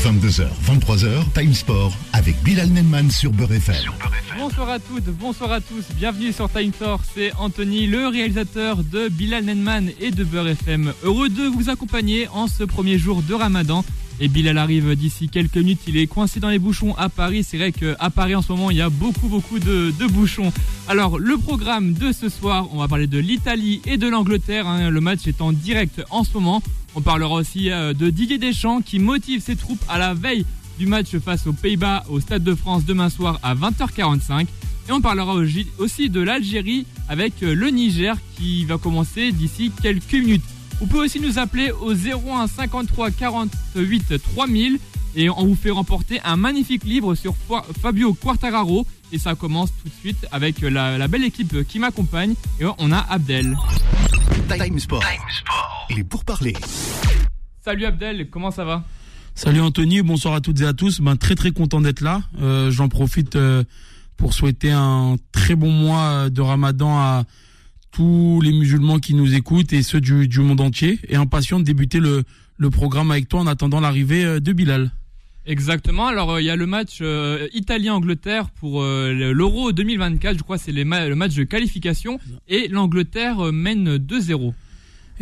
22h, 23h, Time Sport avec Bilal Nenman sur Beurre FM. Bonsoir à toutes, bonsoir à tous, bienvenue sur Time Sport, c'est Anthony, le réalisateur de Bilal Nenman et de Beurre FM. Heureux de vous accompagner en ce premier jour de Ramadan. Et Bilal arrive d'ici quelques minutes, il est coincé dans les bouchons à Paris. C'est vrai qu'à Paris en ce moment, il y a beaucoup, beaucoup de, bouchons. Alors, le programme de ce soir, on va parler de l'Italie et de l'Angleterre. Hein. Le match est en direct en ce moment. On parlera aussi euh, de Didier Deschamps qui motive ses troupes à la veille du match face aux Pays-Bas au Stade de France demain soir à 20h45. Et on parlera aussi de l'Algérie avec euh, le Niger qui va commencer d'ici quelques minutes. Vous pouvez aussi nous appeler au 01 53 48 3000 et on vous fait remporter un magnifique livre sur Fabio Quartararo. Et ça commence tout de suite avec la, belle équipe qui m'accompagne. Et on a Abdel. Time Sport. Il est pour parler. Salut Abdel, comment ça va? Salut Anthony, bonsoir à toutes et à tous. Ben, très très content d'être là. Euh, j'en profite euh, pour souhaiter un très bon mois de ramadan à tous les musulmans qui nous écoutent et ceux du, monde entier et impatient de débuter le, programme avec toi en attendant l'arrivée euh, de Bilal. Exactement. Alors euh, il y a le match euh, Italie-Angleterre pour l'Euro 2024. Je crois c'est le match de qualification et l'Angleterre mène 2-0.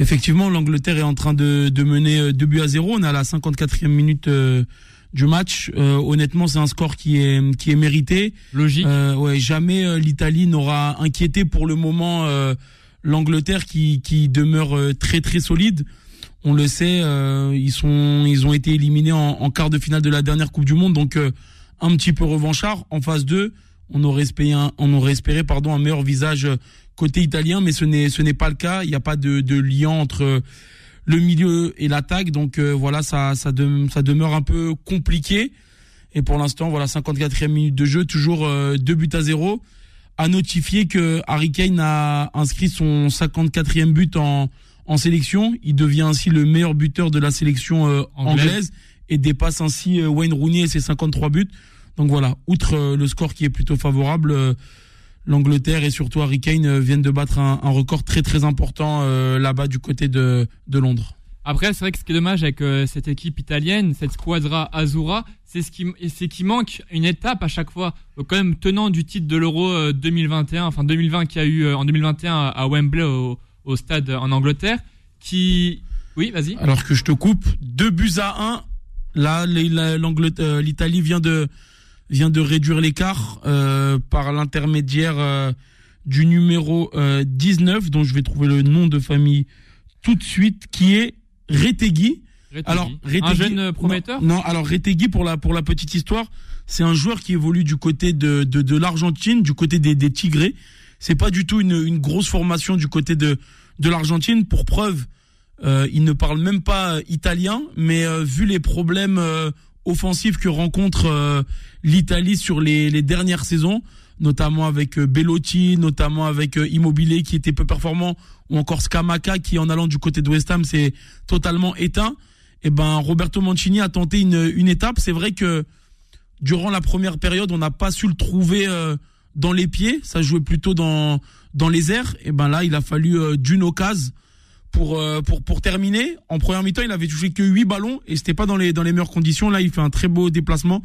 Effectivement, l'Angleterre est en train de, mener 2 buts à 0. On est à la 54e minute du match. Euh, honnêtement, c'est un score qui est qui est mérité. Logique. Euh, ouais, jamais euh, l'Italie n'aura inquiété pour le moment l'Angleterre qui qui demeure très très solide. On le sait, ils sont ils ont été éliminés en, en, quart de finale de la dernière Coupe du Monde, donc un petit peu revanchard. En phase 2, on aurait espéré un, on aurait espéré pardon un meilleur visage côté italien, mais ce n'est ce n'est pas le cas. Il n'y a pas de, de lien entre le milieu et l'attaque. Donc euh, voilà, ça, ça, ça demeure un peu compliqué. Et pour l'instant, voilà, 54e minute de jeu, toujours euh, 2 buts à 0. À notifier que Harry Kane a inscrit son 54e but en, en sélection. Il devient ainsi le meilleur buteur de la sélection euh, anglaise. et dépasse ainsi euh, Wayne Rooney et ses 53 buts. Donc voilà, outre le score qui est plutôt favorable, l'Angleterre et surtout Harry Kane euh, viennent de battre un, record très très important euh, là-bas du côté de, de Londres. Après, c'est vrai que ce qui est dommage avec euh, cette équipe italienne, cette squadra Azura, c'est ce qui, c'est qui manque une étape à chaque fois. quand même, tenant du titre de l'Euro 2021, enfin 2020 qui a eu en 2021 à Wembley au, au stade en Angleterre, qui, oui, vas-y. Alors que je te coupe, deux buts à un. Là, l'Italie vient de vient de réduire l'écart euh, par l'intermédiaire euh, du numéro 19, euh, dont je vais trouver le nom de famille tout de suite, qui est Retegui. Alors, un jeune prometteur non, alors Retegui, pour la, pour la petite histoire, c'est un joueur qui évolue du côté de, de, de l'Argentine, du côté des, des Tigrés. C'est pas du tout une, une grosse formation du côté de, de l'Argentine. Pour preuve, euh, il ne parle même pas italien, mais vu les problèmes offensif que rencontre euh, l'Italie sur les, dernières saisons, notamment avec euh, Bellotti, notamment avec euh, Immobilier qui était peu performant, ou encore Scamaca qui en allant du côté de West Ham s'est totalement éteint. Et eh ben Roberto Mancini a tenté une, une étape. C'est vrai que durant la première période, on n'a pas su le trouver dans les pieds. Ça jouait plutôt dans dans les airs. Et eh ben là, il a fallu d'une occasion pour euh, pour pour terminer. En première mi-temps, il avait touché que 8 ballons et c'était pas dans les dans les meilleures conditions. Là, il fait un très beau déplacement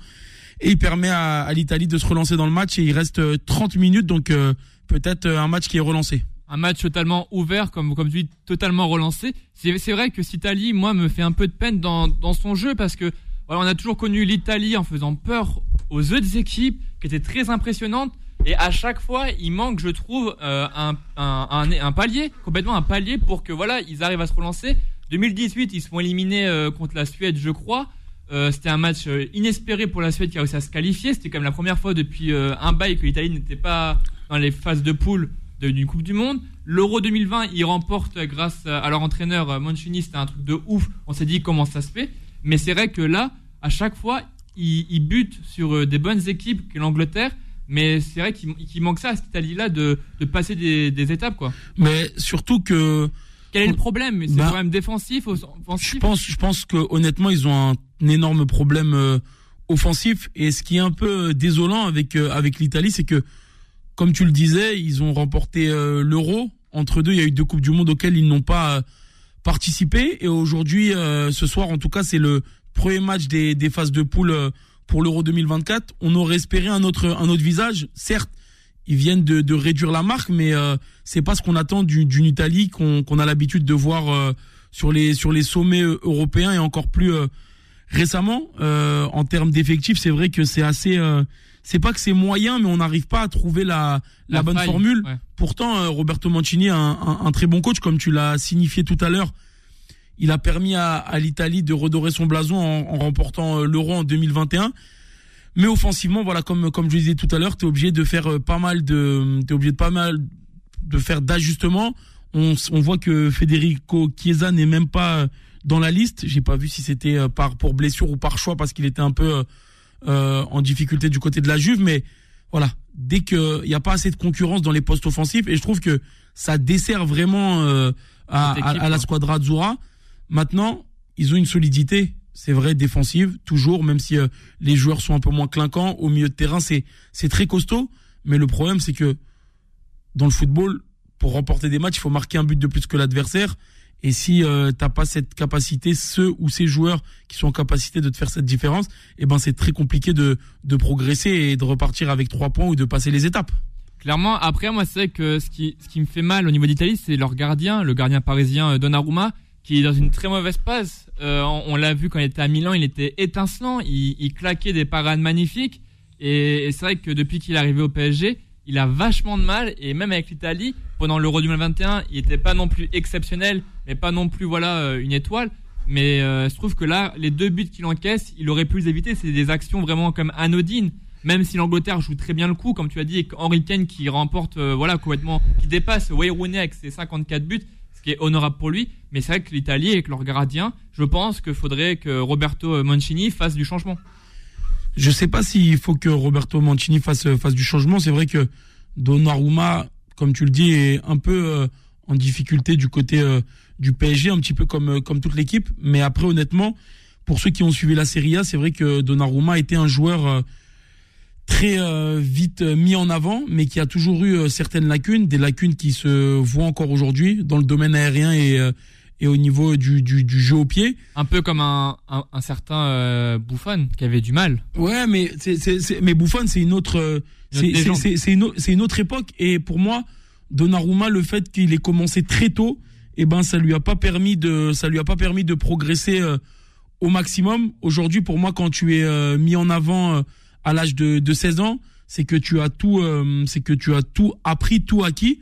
et il permet à, l'Italie de se relancer dans le match et il reste 30 euh, minutes donc euh, peut-être un match qui est relancé. Un match totalement ouvert comme comme tu dis totalement relancé. C'est vrai que cette Italie moi me fait un peu de peine dans dans son jeu parce que voilà, on a toujours connu l'Italie en faisant peur aux autres équipes qui étaient très impressionnantes et à chaque fois, il manque, je trouve, euh, un, un, palier, complètement un palier pour que voilà, ils arrivent à se relancer. 2018, ils se font éliminer euh, contre la Suède, je crois. Euh, c'était un match inespéré pour la Suède qui a réussi à se qualifier. C'était quand même la première fois depuis un bail que l'Italie n'était pas dans les phases de poule d'une Coupe du Monde. L'Euro 2020, ils remportent grâce à leur entraîneur Mancini. C'était un truc de ouf. On s'est dit comment ça se fait. Mais c'est vrai que là, à chaque fois, ils butent sur des bonnes équipes que l'Angleterre. Mais c'est vrai qu'il manque ça à cette Italie-là de, de, passer des, des, étapes, quoi. Mais surtout que. Quel est le problème? C'est bah, quand même défensif, offensif Je pense, je pense que honnêtement, ils ont un, énorme problème euh, offensif. Et ce qui est un peu euh, désolant avec euh, avec l'Italie, c'est que, comme tu le disais, ils ont remporté l'Euro. Entre deux, il y a eu deux coupes du monde auxquelles ils n'ont pas participé. Et aujourd'hui, ce soir, en tout cas, c'est le premier match des, des phases de poule pour l'Euro 2024. On aurait espéré un autre, un autre visage. Certes, ils viennent de, de réduire la marque, mais euh, c'est pas ce qu'on attend d'une Italie qu'on a l'habitude de voir sur les sur les sommets européens et encore plus récemment en termes d'effectifs. C'est vrai que c'est assez c'est pas que c'est moyen, mais on n'arrive pas à trouver la, la, bonne formule. Pourtant, euh, Roberto Mancini un, un, très bon coach, comme tu l'as signifié tout à l'heure. Il a permis à, à l'Italie de redorer son blason en, en remportant euh, l'Euro en 2021. Mais offensivement, voilà, comme comme je disais tout à l'heure, t'es obligé de faire euh, pas mal de, t'es obligé de pas mal de faire d'ajustements. On, on voit que Federico Chiesa n'est même pas dans la liste. J'ai pas vu si c'était par pour blessure ou par choix parce qu'il était un peu euh, en difficulté du côté de la Juve, mais voilà, dès qu'il n'y a pas assez de concurrence dans les postes offensifs, et je trouve que ça dessert vraiment euh, à, à, la squadra Azzurra. Maintenant, ils ont une solidité, c'est vrai, défensive, toujours, même si euh, les joueurs sont un peu moins clinquants. Au milieu de terrain, c'est très costaud, mais le problème, c'est que dans le football, pour remporter des matchs, il faut marquer un but de plus que l'adversaire. Et si euh, t'as pas cette capacité, ceux ou ces joueurs qui sont en capacité de te faire cette différence, eh ben c'est très compliqué de, de progresser et de repartir avec trois points ou de passer les étapes. Clairement, après moi c'est que ce qui ce qui me fait mal au niveau d'Italie, c'est leur gardien, le gardien parisien euh, Donnarumma, qui est dans une très mauvaise passe. Euh, on, l'a vu quand il était à Milan, il était étincelant, il, claquait des parades magnifiques. Et, c'est vrai que depuis qu'il est arrivé au PSG, il a vachement de mal et même avec l'Italie pendant l'Euro 2021 il était pas non plus exceptionnel mais pas non plus voilà euh, une étoile mais euh, je trouve que là les deux buts qu'il encaisse il aurait pu les éviter c'est des actions vraiment comme anodines même si l'Angleterre joue très bien le coup comme tu as dit et Henry Kane qui remporte euh, voilà complètement qui dépasse Wayne Rooney avec ses 54 buts qui est honorable pour lui mais c'est vrai que l'Italie avec leur gardien je pense qu'il faudrait que Roberto Mancini fasse du changement je sais pas s'il faut que Roberto Mancini fasse fasse du changement. C'est vrai que Donnarumma, comme tu le dis, est un peu euh, en difficulté du côté euh, du PSG, un petit peu comme euh, comme toute l'équipe. Mais après, honnêtement, pour ceux qui ont suivi la Serie A, c'est vrai que Donnarumma était un joueur très vite mis en avant, mais qui a toujours eu certaines lacunes, des lacunes qui se voient encore aujourd'hui dans le domaine aérien et et au niveau du, du, du, jeu au pied. Un peu comme un, un, un certain euh, Buffon qui avait du mal. Ouais, mais c'est, c'est, mais Buffon c'est une autre euh, c'est, c'est, c'est une, c'est une autre époque et pour moi Donnarumma le fait qu'il ait commencé très tôt, et eh ben ça lui a pas permis de ça lui a pas permis de progresser euh, au maximum. Aujourd'hui pour moi quand tu es euh, mis en avant à l'âge de, de 16 ans, c'est que tu as tout c'est que tu as tout appris, tout acquis.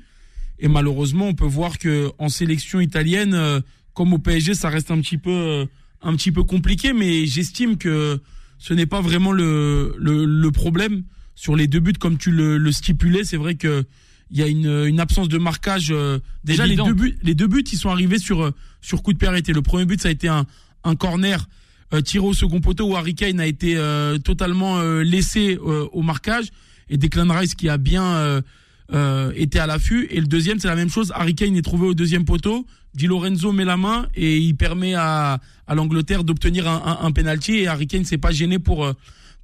Et malheureusement, on peut voir que en sélection italienne, euh, comme au PSG, ça reste un petit peu, euh, un petit peu compliqué. Mais j'estime que ce n'est pas vraiment le, le, le, problème sur les deux buts, comme tu le, le stipulais. C'est vrai que il y a une, une absence de marquage. Euh, déjà, les deux buts, les deux buts, ils sont arrivés sur sur coup de pied Le premier but, ça a été un, un corner tiré au second poteau où Harry Kane a été totalement laissé au marquage et Declan Rice qui a bien euh, était à l'affût. Et le deuxième, c'est la même chose. Harry Kane est trouvé au deuxième poteau. Di Lorenzo met la main et il permet à, à l'Angleterre d'obtenir un, un, un, penalty. Et Harry Kane s'est pas gêné pour euh,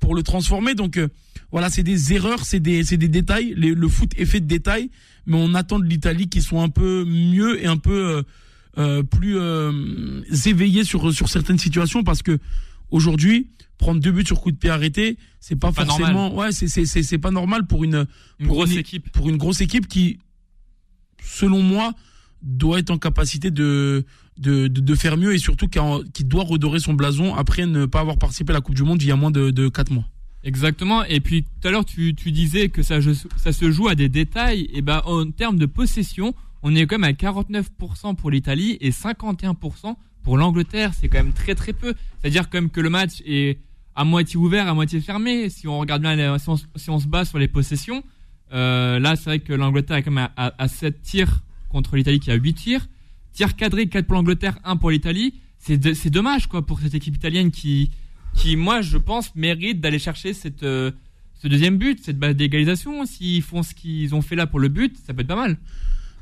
pour le transformer. Donc euh, voilà, c'est des erreurs, c'est des des détails. le foot est fait de détails, mais on attend de l'Italie qu'ils soient un peu mieux et un peu euh, plus éveillés sur sur certaines situations parce que aujourd'hui prendre deux buts sur coup de pied arrêté, c'est pas, forcément, ouais, c'est c'est c'est pas normal pour une, grosse équipe, pour une grosse équipe qui, selon moi, doit être en capacité de de, de, faire mieux et surtout qui, qui, doit redorer son blason après ne pas avoir participé à la Coupe du Monde il y a moins de, de 4 mois. Exactement. Et puis tout à l'heure, tu, tu disais que ça, ça se joue à des détails. Et ben, en termes de possession, on est quand même à 49% pour l'Italie et 51% pour l'Angleterre. C'est quand même très très peu. C'est-à-dire quand que le match est à moitié ouvert, à moitié fermé. Si on regarde bien, si on, se base sur les possessions, euh, là, c'est vrai que l'Angleterre est quand même à, 7 tirs contre l'Italie qui a 8 tirs. Tirs cadrés, 4 pour l'Angleterre, 1 pour l'Italie. C'est dommage, quoi, pour cette équipe italienne qui, qui, moi, je pense, mérite d'aller chercher cette, euh, ce deuxième but, cette base d'égalisation. S'ils font ce qu'ils ont fait là pour le but, ça peut être pas mal.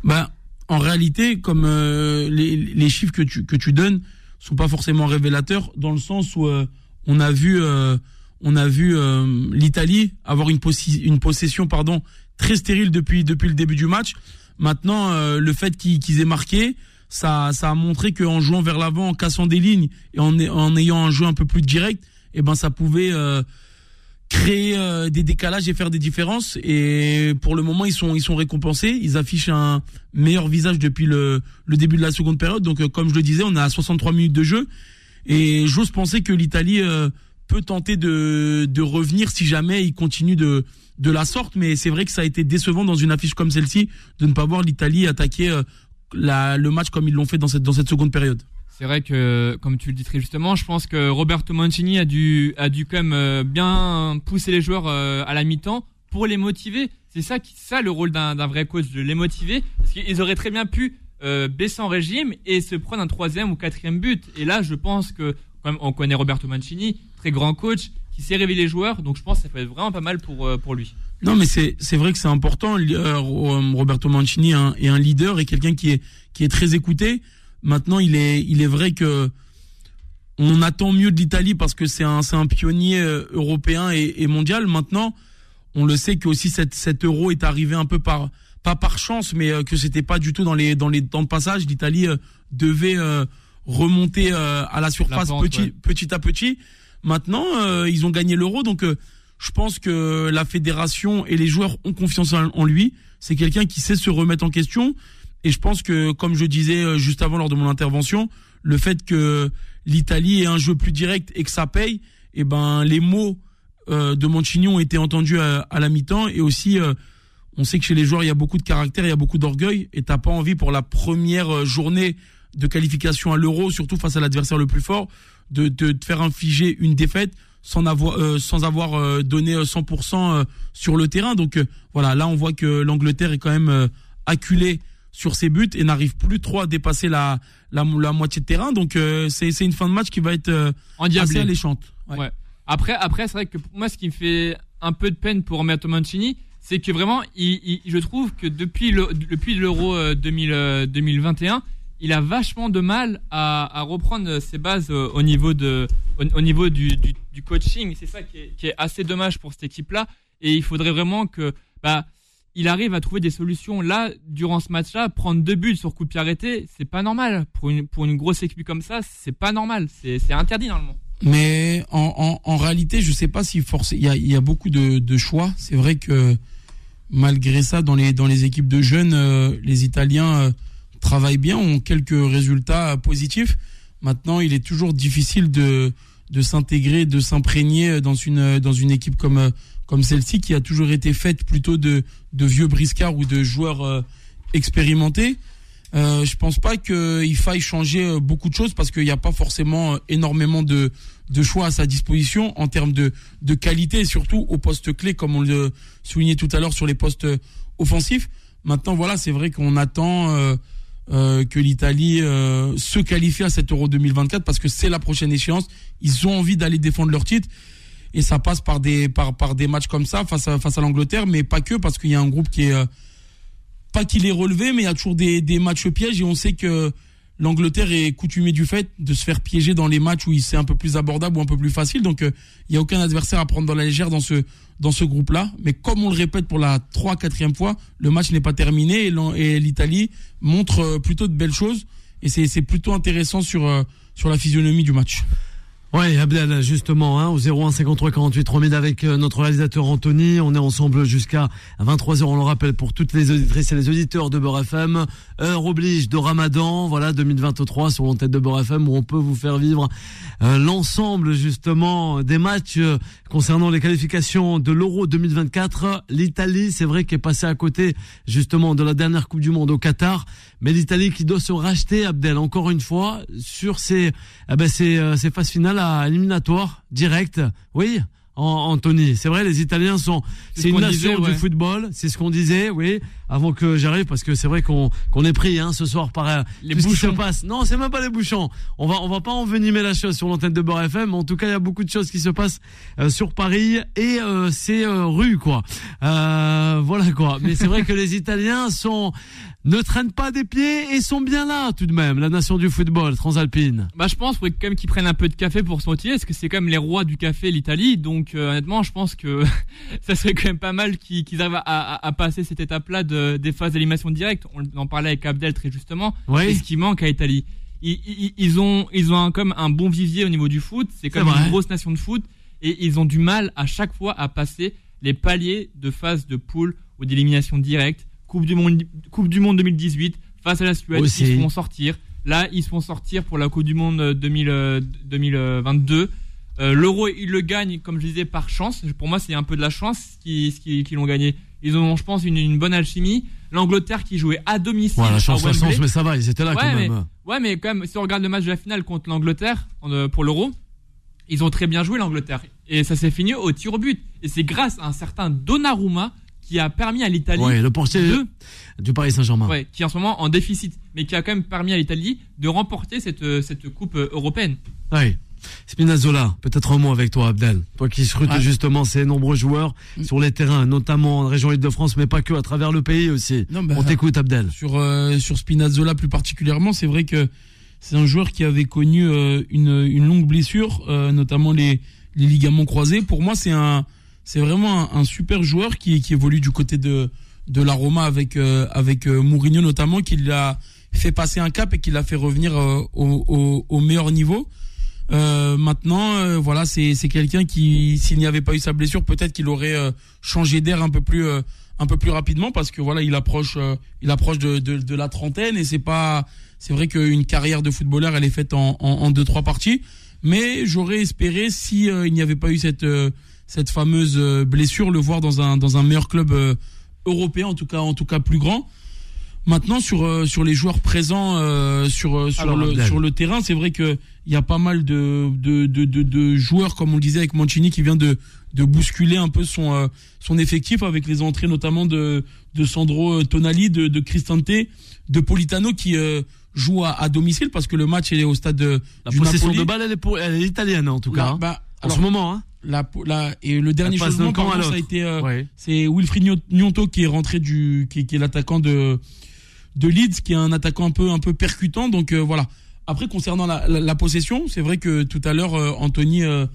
Ben, en réalité, comme euh, les, les, chiffres que tu, que tu donnes sont pas forcément révélateurs, dans le sens où on a vu, euh, on a vu euh, l'Italie avoir une, une possession pardon très stérile depuis depuis le début du match. Maintenant, euh, le fait qu'ils aient marqué, ça, ça a montré qu'en jouant vers l'avant, en cassant des lignes et en, en ayant un jeu un peu plus direct, eh ben ça pouvait euh, créer euh, des décalages et faire des différences. Et pour le moment, ils sont ils sont récompensés. Ils affichent un meilleur visage depuis le, le début de la seconde période. Donc, euh, comme je le disais, on a à 63 minutes de jeu. Et j'ose penser que l'Italie peut tenter de, de revenir si jamais il continue de, de la sorte. Mais c'est vrai que ça a été décevant dans une affiche comme celle-ci de ne pas voir l'Italie attaquer la, le match comme ils l'ont fait dans cette, dans cette seconde période. C'est vrai que, comme tu le dis très justement, je pense que Roberto Mancini a dû, a dû quand même euh, bien pousser les joueurs euh, à la mi-temps pour les motiver. C'est ça, le rôle d'un vrai coach, de les motiver. Parce qu'ils auraient très bien pu euh, baisser en régime et se prendre un troisième ou quatrième but. Et là, je pense que, comme on connaît Roberto Mancini, très grand coach, qui sait réveiller les joueurs. Donc je pense que ça peut être vraiment pas mal pour, pour lui. Non, mais c'est vrai que c'est important. Roberto Mancini est un leader et quelqu'un qui est qui est très écouté. Maintenant, il est, il est vrai que on attend mieux de l'Italie parce que c'est un, c'est un pionnier euh, européen et, mondial. Maintenant, on le sait que aussi cette, cet euro est arrivé un peu par, pas par chance, mais euh, que c'était pas du tout dans les, dans les temps de passage. L'Italie euh, devait remonter à la surface petit, petit à petit. Maintenant, ils ont gagné l'euro, donc je pense que la fédération et les joueurs ont confiance en lui. C'est quelqu'un qui sait se remettre en question. Et je pense que, comme je disais euh, juste avant lors de mon intervention, le fait que l'Italie ait un jeu plus direct et que ça paye, eh ben les mots euh, de Mancini ont été entendus à, la mi-temps et aussi euh, on sait que chez les joueurs il y a beaucoup de caractère, il y a beaucoup d'orgueil et t'as pas envie pour la première journée de qualification à l'Euro, surtout face à l'adversaire le plus fort, de, de, te faire infliger une défaite sans avoir sans avoir donné 100% sur le terrain. Donc voilà, là on voit que l'Angleterre est quand même acculée sur ses buts et n'arrive plus trop à dépasser la, la, la moitié de terrain. Donc euh, c'est une fin de match qui va être euh, assez alléchante. Ouais. Après, après c'est vrai que moi, ce qui me fait un peu de peine pour Roberto Mancini, c'est que vraiment, il, je trouve que depuis le depuis l'Euro 2021, euh, il a vachement de mal à, à reprendre ses bases au niveau de au, niveau du, du, du coaching. C'est ça qui est, qui est, assez dommage pour cette équipe-là. Et il faudrait vraiment que bah il arrive à trouver des solutions. Là, durant ce match-là, prendre deux buts sur coup de pied arrêté, c'est pas normal. Pour une, pour une grosse équipe comme ça, c'est pas normal. C'est interdit normalement. Mais en, en, réalité, je sais pas si forcément il y a, y a beaucoup de, de choix. C'est vrai que malgré ça, dans les, dans les équipes de jeunes, euh, les Italiens euh, travaillent bien, ont quelques résultats positifs. Maintenant, il est toujours difficile de, de s'intégrer, de s'imprégner dans une, dans une équipe comme comme celle-ci qui a toujours été faite plutôt de, de vieux briscards ou de joueurs euh, expérimentés. Euh, je pense pas qu'il faille changer euh, beaucoup de choses parce qu'il n'y a pas forcément euh, énormément de, de choix à sa disposition en termes de, de qualité et surtout au poste clé comme on le soulignait tout à l'heure sur les postes offensifs. Maintenant voilà c'est vrai qu'on attend euh, que l'Italie se qualifie à cet Euro 2024 parce que c'est la prochaine échéance. Ils ont envie d'aller défendre leur titre et ça passe par des par par des matchs comme ça face à face à l'Angleterre, mais pas que parce qu'il y a un groupe qui est euh, pas qu'il est relevé, mais il y a toujours des des matchs pièges et on sait que l'Angleterre est coutumée du fait de se faire piéger dans les matchs où c'est un peu plus abordable ou un peu plus facile. Donc euh, il y a aucun adversaire à prendre dans la légère dans ce dans ce groupe-là. Mais comme on le répète pour la 3 quatrième fois, le match n'est pas terminé et l'Italie montre euh, plutôt de belles choses et c'est c'est plutôt intéressant sur sur la physionomie du match. Ouais, Abdel, justement, hein, au 01 53 48 3000 avec euh, notre réalisateur Anthony. On est ensemble jusqu'à 23h, on le rappelle, pour toutes les auditrices et les auditeurs de Beurre FM. Heure oblige de Ramadan, voilà, 2023 sur l'antenne de Beurre FM où on peut vous faire vivre euh, l'ensemble, justement, des matchs euh, concernant les qualifications de l'Euro 2024. L'Italie, c'est vrai qu'est passée à côté, justement, de la dernière Coupe du Monde au Qatar. Mais l'Italie qui doit se racheter, Abdel, encore une fois, sur ses, eh ben, ses, ses phases finales éliminatoire direct. Oui, Anthony. C'est vrai, les Italiens sont, c'est une nation du football. C'est ce qu'on disait, oui, avant que j'arrive, parce que c'est vrai qu'on qu'on est pris hein, ce soir par euh, les bouchons. se passe. Non, c'est même pas les bouchons. On va on va pas envenimer la chose sur l'antenne de Beurre FM. En tout cas, il y a beaucoup de choses qui se passent euh, sur Paris et euh, c'est rue quoi. voilà quoi. Mais c'est vrai que les Italiens sont ne traînent pas des pieds et sont bien là tout de même, la nation du football transalpine. Bah je pense quand même qu'ils prennent un peu de café pour se motiver, parce que c'est quand même les rois du café l'Italie, donc euh, honnêtement, je pense que ça serait quand même pas mal qu'ils arrivent à, passer cette étape-là de, des phases d'élimination directe. On en parlait avec Abdel très justement. C'est ce qui manque à Italie. Ils, ont, ils ont comme un bon vivier au niveau du foot. C'est comme une grosse nation de foot et ils ont du mal à chaque fois à passer les paliers de phase de poule ou d'élimination directe. Coupe du monde, Coupe du monde 2018 face à la Suède, ils se font sortir. Là, ils se font sortir pour la Coupe du Monde 2000, 2022. Euh, L'euro, ils le gagnent, comme je disais, par chance. Pour moi, c'est un peu de la chance qu'ils qui, l'ont gagné. Ils ont, je pense, une, bonne alchimie. L'Angleterre qui jouait à domicile. Ouais, la chance, la chance, mais ça va, ils étaient là quand même. Ouais, mais quand même, si on regarde le match de la finale contre l'Angleterre euh, pour l'euro, ils ont très bien joué l'Angleterre. Et ça s'est fini au tir au but. Et c'est grâce à un certain Donnarumma qui a permis à l'Italie ouais, le portier du Paris Saint-Germain. Ouais, qui est en ce moment en déficit, mais qui a quand même permis à l'Italie de remporter cette, euh, cette coupe européenne. Ouais. Spinazzola, peut-être un mot avec toi, Abdel. Toi qui scrutes justement ces nombreux joueurs mm. sur les terrains, notamment en région Île-de-France, mais pas que, à travers le pays aussi. Bah, On t'écoute, Abdel. Sur, euh, sur Spinazzola plus particulièrement, c'est vrai que c'est un joueur qui avait connu euh, une, une, longue blessure, euh, notamment les, les ligaments croisés. Pour moi, c'est un, c'est vraiment un, super joueur qui, qui évolue du côté de, de la Roma avec, avec Mourinho notamment, qui l'a fait passer un cap et qui l'a fait revenir au, au, au meilleur niveau. Euh, maintenant, euh, voilà, c'est quelqu'un qui, s'il n'y avait pas eu sa blessure, peut-être qu'il aurait euh, changé d'air un peu plus un peu plus rapidement parce que voilà, il approche il approche de, de, de la trentaine et c'est pas c'est vrai qu'une carrière de footballeur, elle est faite en, en, en deux trois parties. Mais j'aurais espéré, si il n'y avait pas eu cette cette fameuse blessure, le voir dans un dans un meilleur club européen, en tout cas en tout cas plus grand. Maintenant sur euh, sur les joueurs présents euh, sur euh, sur le sur le terrain, c'est vrai que il y a pas mal de de, de de, de joueurs comme on le disait avec Mancini qui vient de de bousculer un peu son son effectif avec les entrées notamment de de Sandro Tonali, de de Cristante, de Politano qui joue à, à, domicile parce que le match est au stade de la possession de balle elle est pour elle est italienne en tout cas. Hein. Bah, en ce moment hein. La, la, et le dernier changement par ça a été c'est Wilfried Nyonto qui est rentré du qui, qui est l'attaquant de de Leeds, qui est un attaquant un peu un peu percutant. Donc euh, voilà. Après concernant la, la, possession, c'est vrai que tout à l'heure euh, Anthony euh,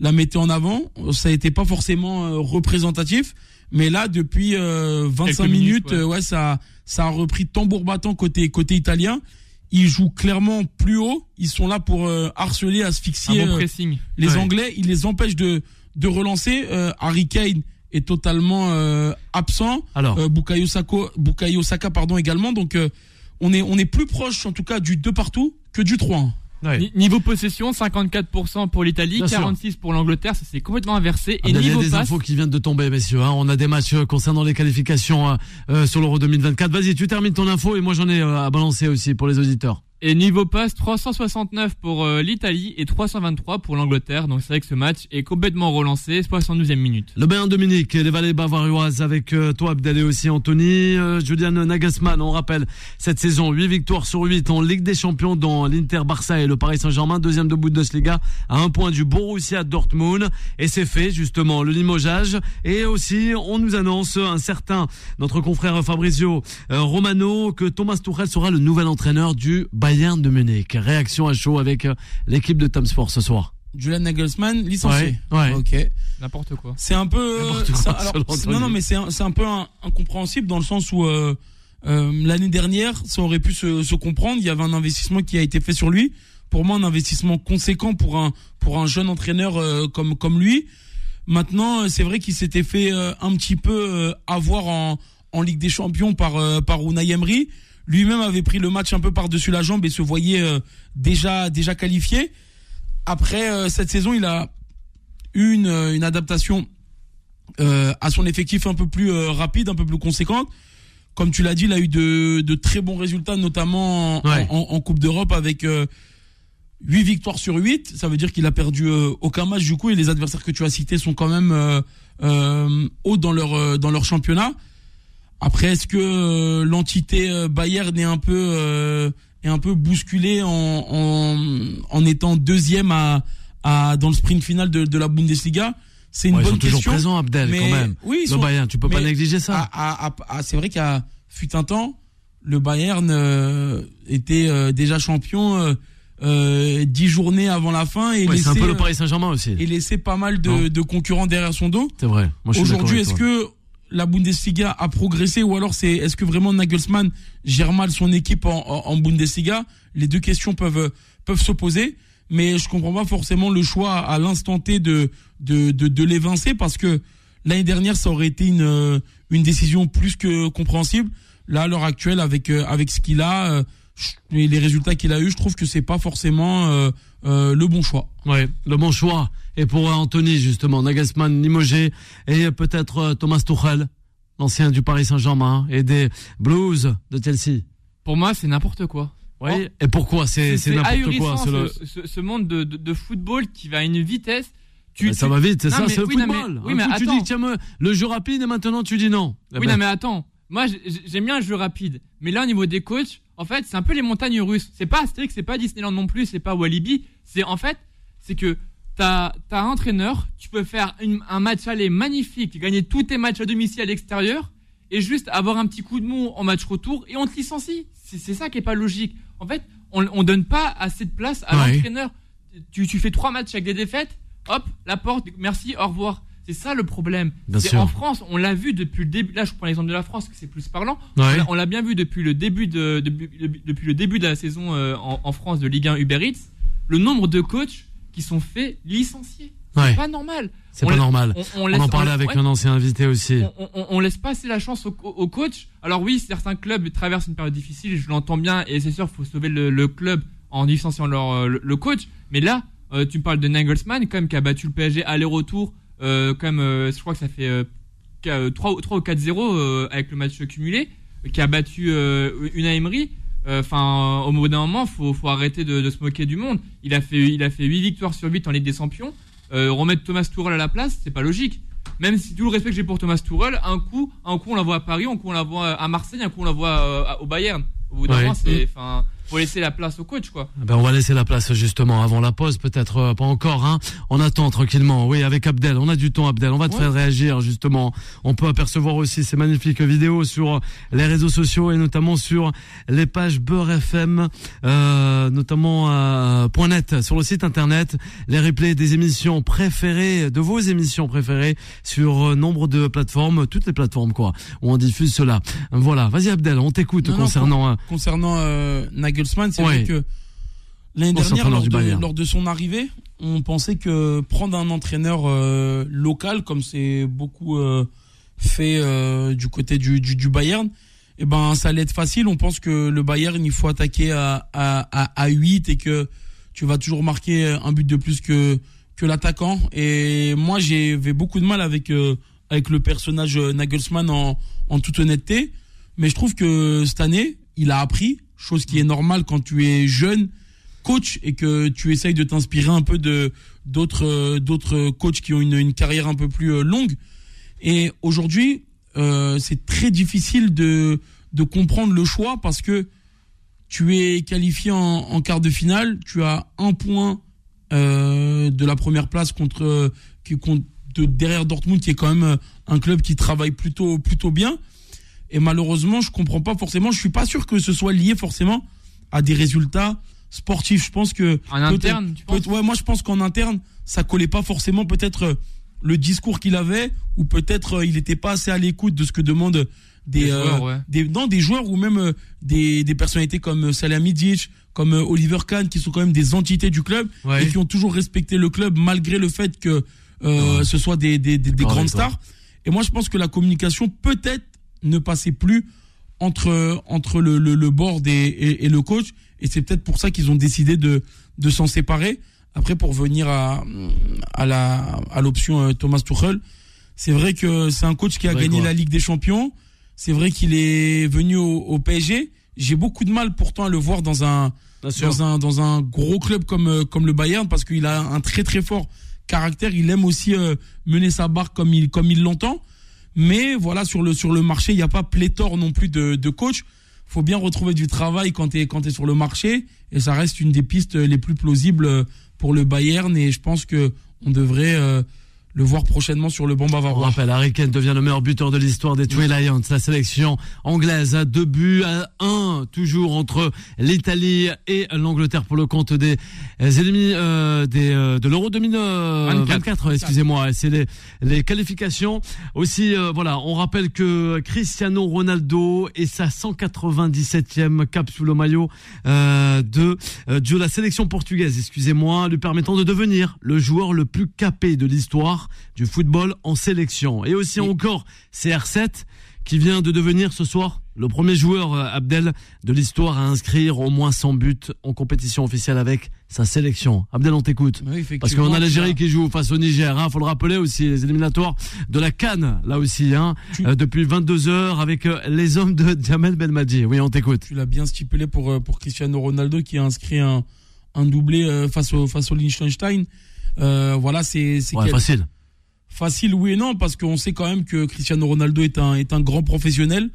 la mettait en avant. Ça n'était pas forcément représentatif, mais là depuis 25 minutes, ouais. ça ça a repris tambour battant côté côté italien. Ils jouent clairement plus haut. Ils sont là pour harceler, asphyxier les Anglais. Ils les empêchent de de relancer. Harry Kane est totalement euh, absent. Alors, euh, Bukayo, Saka, pardon également. Donc, euh, on est on est plus proche en tout cas du 2 partout que du 3. Niveau possession, 54% pour l'Italie, 46% pour l'Angleterre, ça s'est complètement inversé. Et niveau il y a des infos qui viennent de tomber, messieurs. Hein. On a des matchs concernant les qualifications sur l'Euro 2024. Vas-y, tu termines ton info et moi j'en ai à balancer aussi pour les auditeurs. Et niveau passe, 369 pour euh, l'Italie et 323 pour l'Angleterre. Donc c'est vrai que ce match est complètement relancé, 72e minute. Le Bayern Dominique, les Vallées bavaroises avec euh, toi Abdel et aussi Anthony. Euh, Julian Nagelsmann, on rappelle, cette saison, 8 victoires sur 8 en Ligue des Champions dans l'Inter Barça et le Paris Saint-Germain, deuxième de Bundesliga, à un point du Borussia Dortmund. Et c'est fait justement, le limogeage. Et aussi, on nous annonce un certain, notre confrère Fabrizio Romano, que Thomas Tuchel sera le nouvel entraîneur du Bayern Bayern de Munich. Réaction à chaud avec euh, l'équipe de Tom Sport ce soir. Julian Nagelsmann licencié. Ouais, Ok. N'importe quoi. C'est un peu. non, non, mais c'est un, peu incompréhensible dans le sens où euh, euh, l'année dernière, ça aurait pu se, comprendre. Il y avait un investissement qui a été fait sur lui. Pour moi, un investissement conséquent pour un pour un jeune entraîneur comme comme lui. Maintenant, c'est vrai qu'il s'était fait un petit peu avoir en en Ligue des Champions par par Unai Emery lui-même avait pris le match un peu par-dessus la jambe et se voyait euh, déjà déjà qualifié. Après euh, cette saison, il a eu une, euh, une adaptation à son effectif un peu plus rapide, un peu plus conséquente. Comme tu l'as dit, il a eu de, de très bons résultats, notamment en, Coupe d'Europe avec 8 victoires sur 8. Ça veut dire qu'il a perdu aucun match du coup et les adversaires que tu as cités sont quand même hauts dans leur dans leur championnat. Après, est-ce que euh, l'entité euh, Bayern est un peu euh, est un peu bousculée en, en, en étant deuxième à, à dans le sprint final de, de la Bundesliga? C'est une bonne ils sont toujours présents, Abdel, quand même. Oui, le Bayern, tu peux pas négliger ça. c'est vrai qu'il y a fut un temps, le Bayern était déjà champion euh, 10 journées avant la fin et Ouais, c'est un peu le euh, Paris Saint-Germain aussi. et laisser pas mal de, de concurrents derrière son dos. C'est vrai. Aujourd'hui, est-ce que la Bundesliga a progressé ou alors c'est est-ce que vraiment Nagelsmann gère mal son équipe en, Bundesliga? Les deux questions peuvent peuvent s'opposer, mais je comprends pas forcément le choix à l'instant T de de de, de l'évincer parce que l'année dernière ça aurait été une une décision plus que compréhensible. Là, à l'heure actuelle, avec euh, avec ce qu'il a euh, et les résultats qu'il a eu, je trouve que c'est pas forcément euh, euh, le bon choix. Ouais, le bon choix. Et pour Anthony, justement, Nagelsmann, Limogé, et peut-être euh, Thomas Tuchel, l'ancien du Paris Saint-Germain, et des Blues de Chelsea. Pour moi, c'est n'importe quoi. Oui. Oh. Et pourquoi c'est c'est n'importe quoi c'est le- ce, ce- ce monde de, de- de football qui va à une vitesse. Tu, Ça tu- va vite, c'est ça, c'est le oui, non, mais- football. oui, mais coup, tu attends. dis, tiens, me- le jeu rapide, et maintenant tu dis non. Eh Oui, ben, non, mais attends. Moi, j'ai- j'aime bien le jeu rapide. Mais là, au niveau des coachs, en fait, c'est un peu les montagnes russes. C'est pas Astérix, c'est pas Disneyland non plus, c'est pas Walibi. C'est, en fait, c'est que t'as, t'as un entraîneur, tu peux faire une- un match aller magnifique, gagner tous tes matchs à domicile à l'extérieur, et juste avoir un petit coup de mou en match retour, et on te licencie. C'est, c'est ça qui est pas logique. En fait, on, on donne pas assez de place à Ouais. l'entraîneur. Tu, tu fais trois matchs avec des défaites, hop, la porte, merci, au revoir. C'est ça le problème. Bien C'est sûr. En France, on l'a vu depuis le début. Là, je prends l'exemple de la France, que c'est plus parlant. Ouais. On l'a- bien vu depuis le début de, de- de- depuis le début de la saison euh, en, en France de Ligue 1 Uber Eats. Le nombre de coachs qui sont faits licencier. C'est Ouais. pas normal. C'est pas normal. On, on On laisse- en parlait avec ouais, un ancien invité aussi. on, laisse pas assez la chance aux au aux coachs. Alors oui, certains clubs traversent une période difficile, je l'entends bien, et c'est sûr, il faut sauver le, le club en licenciant leur, euh, le, le coach. Mais là, euh, tu me parles de Nagelsmann, quand même, qui a battu le PSG aller-retour, quand même, euh, je crois que ça fait euh, qu'à, euh, 3, ou- 3 ou 4-0 euh, avec le match cumulé, euh, qui a battu euh, une Emery. Enfin, au bout d'un moment, faut, faut arrêter de, de se moquer du monde. Il a fait, il a fait 8 victoires sur 8 en Ligue des Champions. Euh, remettre Thomas Tuchel à la place, c'est pas logique. Même si tout le respect que j'ai pour Thomas Tuchel, un coup, un coup on la voit à Paris, un coup on la voit à Marseille, un coup on la voit euh, au Bayern. Au bout d'un Ouais. moment, c'est, enfin, faut laisser la place au coach, quoi. Ben, on va laisser la place justement avant la pause, peut-être euh, pas encore. Hein. On attend tranquillement. Oui, avec Abdel, on a du temps, Abdel. On va te Ouais. faire réagir justement. On peut apercevoir aussi ces magnifiques vidéos sur les réseaux sociaux et notamment sur les pages Beurre FM, euh, notamment euh, point .net sur le site internet. Les replays des émissions préférées, de vos émissions préférées sur euh, nombre de plateformes, toutes les plateformes quoi, où on diffuse cela. Voilà. Vas-y Abdel, on t'écoute non, concernant. concernant euh, Nagelsmann, c'est Ouais. vrai que l'année Ancien dernière, lors de, Bayern. lors de son arrivée, on pensait que prendre un entraîneur euh, local, comme c'est beaucoup euh, fait euh, du côté du, du, du Bayern, eh ben ça allait être facile. On pense que le Bayern, il faut attaquer à, à, à, à 8 et que tu vas toujours marquer un but de plus que, que l'attaquant. Et moi, j'avais beaucoup de mal avec, euh, avec le personnage Nagelsmann en, en toute honnêteté. Mais je trouve que cette année, il a appris, chose qui est normale quand tu es jeune coach et que tu essayes de t'inspirer un peu de d'autres euh, d'autres coachs qui ont une, une carrière un peu plus euh, longue. Et aujourd'hui, euh, c'est très difficile de de comprendre le choix parce que tu es qualifié en, quart de finale, tu as un point de la première place contre qui derrière Dortmund qui est quand même un club qui travaille plutôt plutôt bien. Et malheureusement, je comprends pas forcément. Je suis pas sûr que ce soit lié forcément à des résultats sportifs. Je pense que En interne, tu penses ouais, moi je pense qu'en interne, ça collait pas forcément peut-être euh, le discours qu'il avait ou peut-être euh, il n'était pas assez à l'écoute de ce que demandent des, Des euh, joueurs, ouais. des non des joueurs ou même des, des personnalités comme Salihamidzic, comme Oliver Kahn qui sont quand même des entités du club Ouais. et qui ont toujours respecté le club malgré le fait que euh, Ouais. ce soit des, des, des, des grandes stars. Et moi je pense que la communication peut-être ne passait plus entre entre le, le, le board et, et, et le coach et c'est peut-être pour ça qu'ils ont décidé de de s'en séparer. Après pour venir à à la à l'option euh, Thomas Tuchel, c'est vrai que c'est un coach qui a gagné quoi. la Ligue des Champions. C'est vrai qu'il est venu au, au PSG. J'ai beaucoup de mal pourtant à le voir dans un dans un dans un gros club comme euh, comme le Bayern parce qu'il a un très très fort caractère. Il aime aussi euh, mener sa barque comme il comme il l'entend. Mais voilà sur le sur le marché, il n'y a pas pléthore non plus de de coachs. Faut bien retrouver du travail quand t'es quand t'es sur le marché et ça reste une des pistes les plus plausibles pour le Bayern et je pense que on devrait euh, le voir prochainement sur le banc On bavarois. rappelle, Harry Kane devient le meilleur buteur de l'histoire des Three Lions, la sélection anglaise à deux buts à un, toujours entre l'Italie et l'Angleterre pour le compte des ennemis euh, des, euh, de l'Euro 2024. Excusez-moi, c'est les, les qualifications. Aussi, euh, voilà, on rappelle que Cristiano Ronaldo est sa 197e cap sous le maillot euh, de, euh, de la sélection portugaise, excusez-moi, lui permettant de devenir le joueur le plus capé de l'histoire du football en sélection. Et aussi encore CR7 qui vient de devenir ce soir le premier joueur euh, Abdel de l'histoire à inscrire au moins 100 buts en compétition officielle avec sa sélection. Abdel, on t'écoute. Oui, Parce qu'on a l'Algérie qui joue face au Niger, hein, faut le rappeler aussi, les éliminatoires de la Cannes, là aussi, hein, Tu- euh, depuis 22 heures avec euh, les hommes de Jamel Belmadi. Oui, on t'écoute. Tu l'as bien stipulé pour, euh, pour Cristiano Ronaldo qui a inscrit un, un doublé face au, face au Liechtenstein. Voilà, c'est Ouais, facile. Facile, oui et non, parce qu'on sait quand même que Cristiano Ronaldo est un, est un grand professionnel.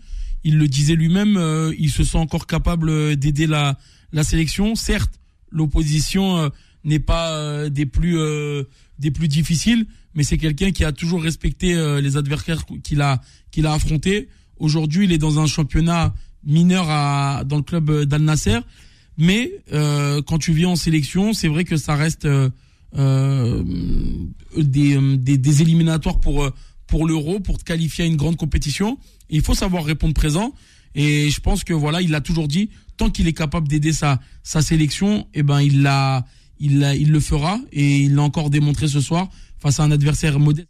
Il le disait lui-même, euh, il se sent encore capable euh, d'aider la, la sélection. Certes, l'opposition euh, n'est pas euh, des plus euh, des plus difficiles, mais c'est quelqu'un qui a toujours respecté euh, les adversaires qu'il a qu'il a affrontés. Aujourd'hui, il est dans un championnat mineur à, dans le club d'Al Nasser, mais quand tu viens en sélection, c'est vrai que ça reste euh, euh, des, des, éliminatoires pour, euh, pour l'euro, pour te qualifier à une grande compétition. Il faut savoir répondre présent. Et je pense que voilà, il l'a toujours dit, tant qu'il est capable d'aider sa, sa sélection, eh ben, il l'a, il l'a, il le fera. Et il l'a encore démontré ce soir face à un adversaire modeste.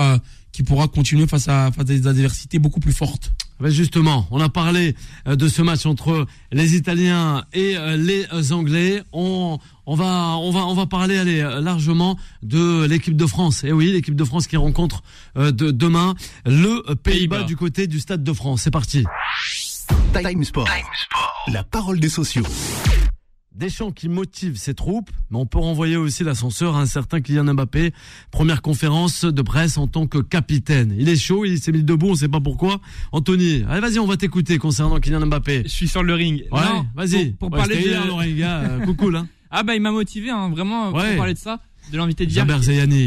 euh, qui pourra continuer face à, face à des adversités beaucoup plus fortes. Ben justement, on a parlé euh, de ce match entre les Italiens et euh, les Anglais. On, on va, on va, on va parler allez, euh, largement de l'équipe de France. Et oui, l'équipe de France qui rencontre euh, de, demain le Pays-Bas Pays-Bas. du côté du Stade de France. C'est parti. Time Sport. La parole des sociaux. Deschamps qui motive ses troupes, mais on peut renvoyer aussi l'ascenseur à un certain Kylian Mbappé. Première conférence de presse en tant que capitaine. Il est chaud, il s'est mis debout, on sait pas pourquoi. Anthony, allez vas-y, on va t'écouter concernant Kylian Mbappé. Je suis sur le ring. Ouais, vas-y. Pour, pour Ouais, parler de. hier, les gars, euh, coucou là. Ah bah il m'a motivé, hein, vraiment, Ouais. pour parler de ça, de l'invité d'hier.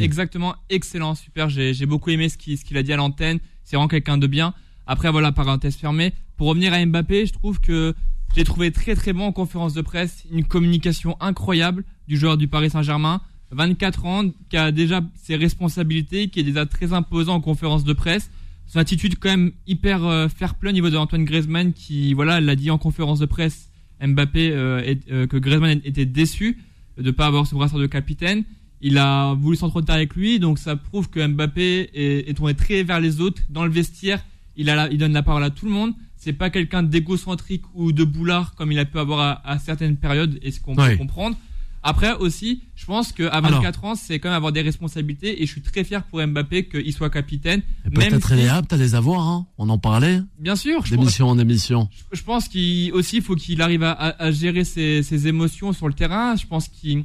Exactement, excellent, super. J'ai beaucoup aimé ce qu'il ce qu'il a dit à l'antenne. C'est vraiment quelqu'un de bien. Après, voilà, parenthèse fermée. Pour revenir à Mbappé, je trouve que j'ai trouvé très très bon en conférence de presse. Une communication incroyable du joueur du Paris Saint-Germain. 24 ans, qui a déjà ses responsabilités, qui est déjà très imposant en conférence de presse. Son attitude quand même hyper euh, fair play au niveau de Antoine Griezmann qui, voilà, l'a dit en conférence de presse, Mbappé, euh, euh, que Griezmann était déçu de pas avoir ce brassard de capitaine. Il a voulu s'entretenir avec lui, donc ça prouve que Mbappé est, est tourné très vers les autres. Dans le vestiaire, il, a la- il donne la parole à tout le monde. C'est pas quelqu'un d'égocentrique ou de boulard comme il a pu avoir à, à certaines périodes, et ce qu'on Ouais. peut comprendre. Après aussi, je pense qu'à 24 ans, c'est quand même avoir des responsabilités, et je suis très fier pour Mbappé qu'il soit capitaine. Peut-être si- apte à les avoir, hein. on en parlait, Bien sûr, d'émission en émission. je pense qu'il aussi faut qu'il arrive à, à- à gérer ses, ses émotions sur le terrain. Je pense qu'il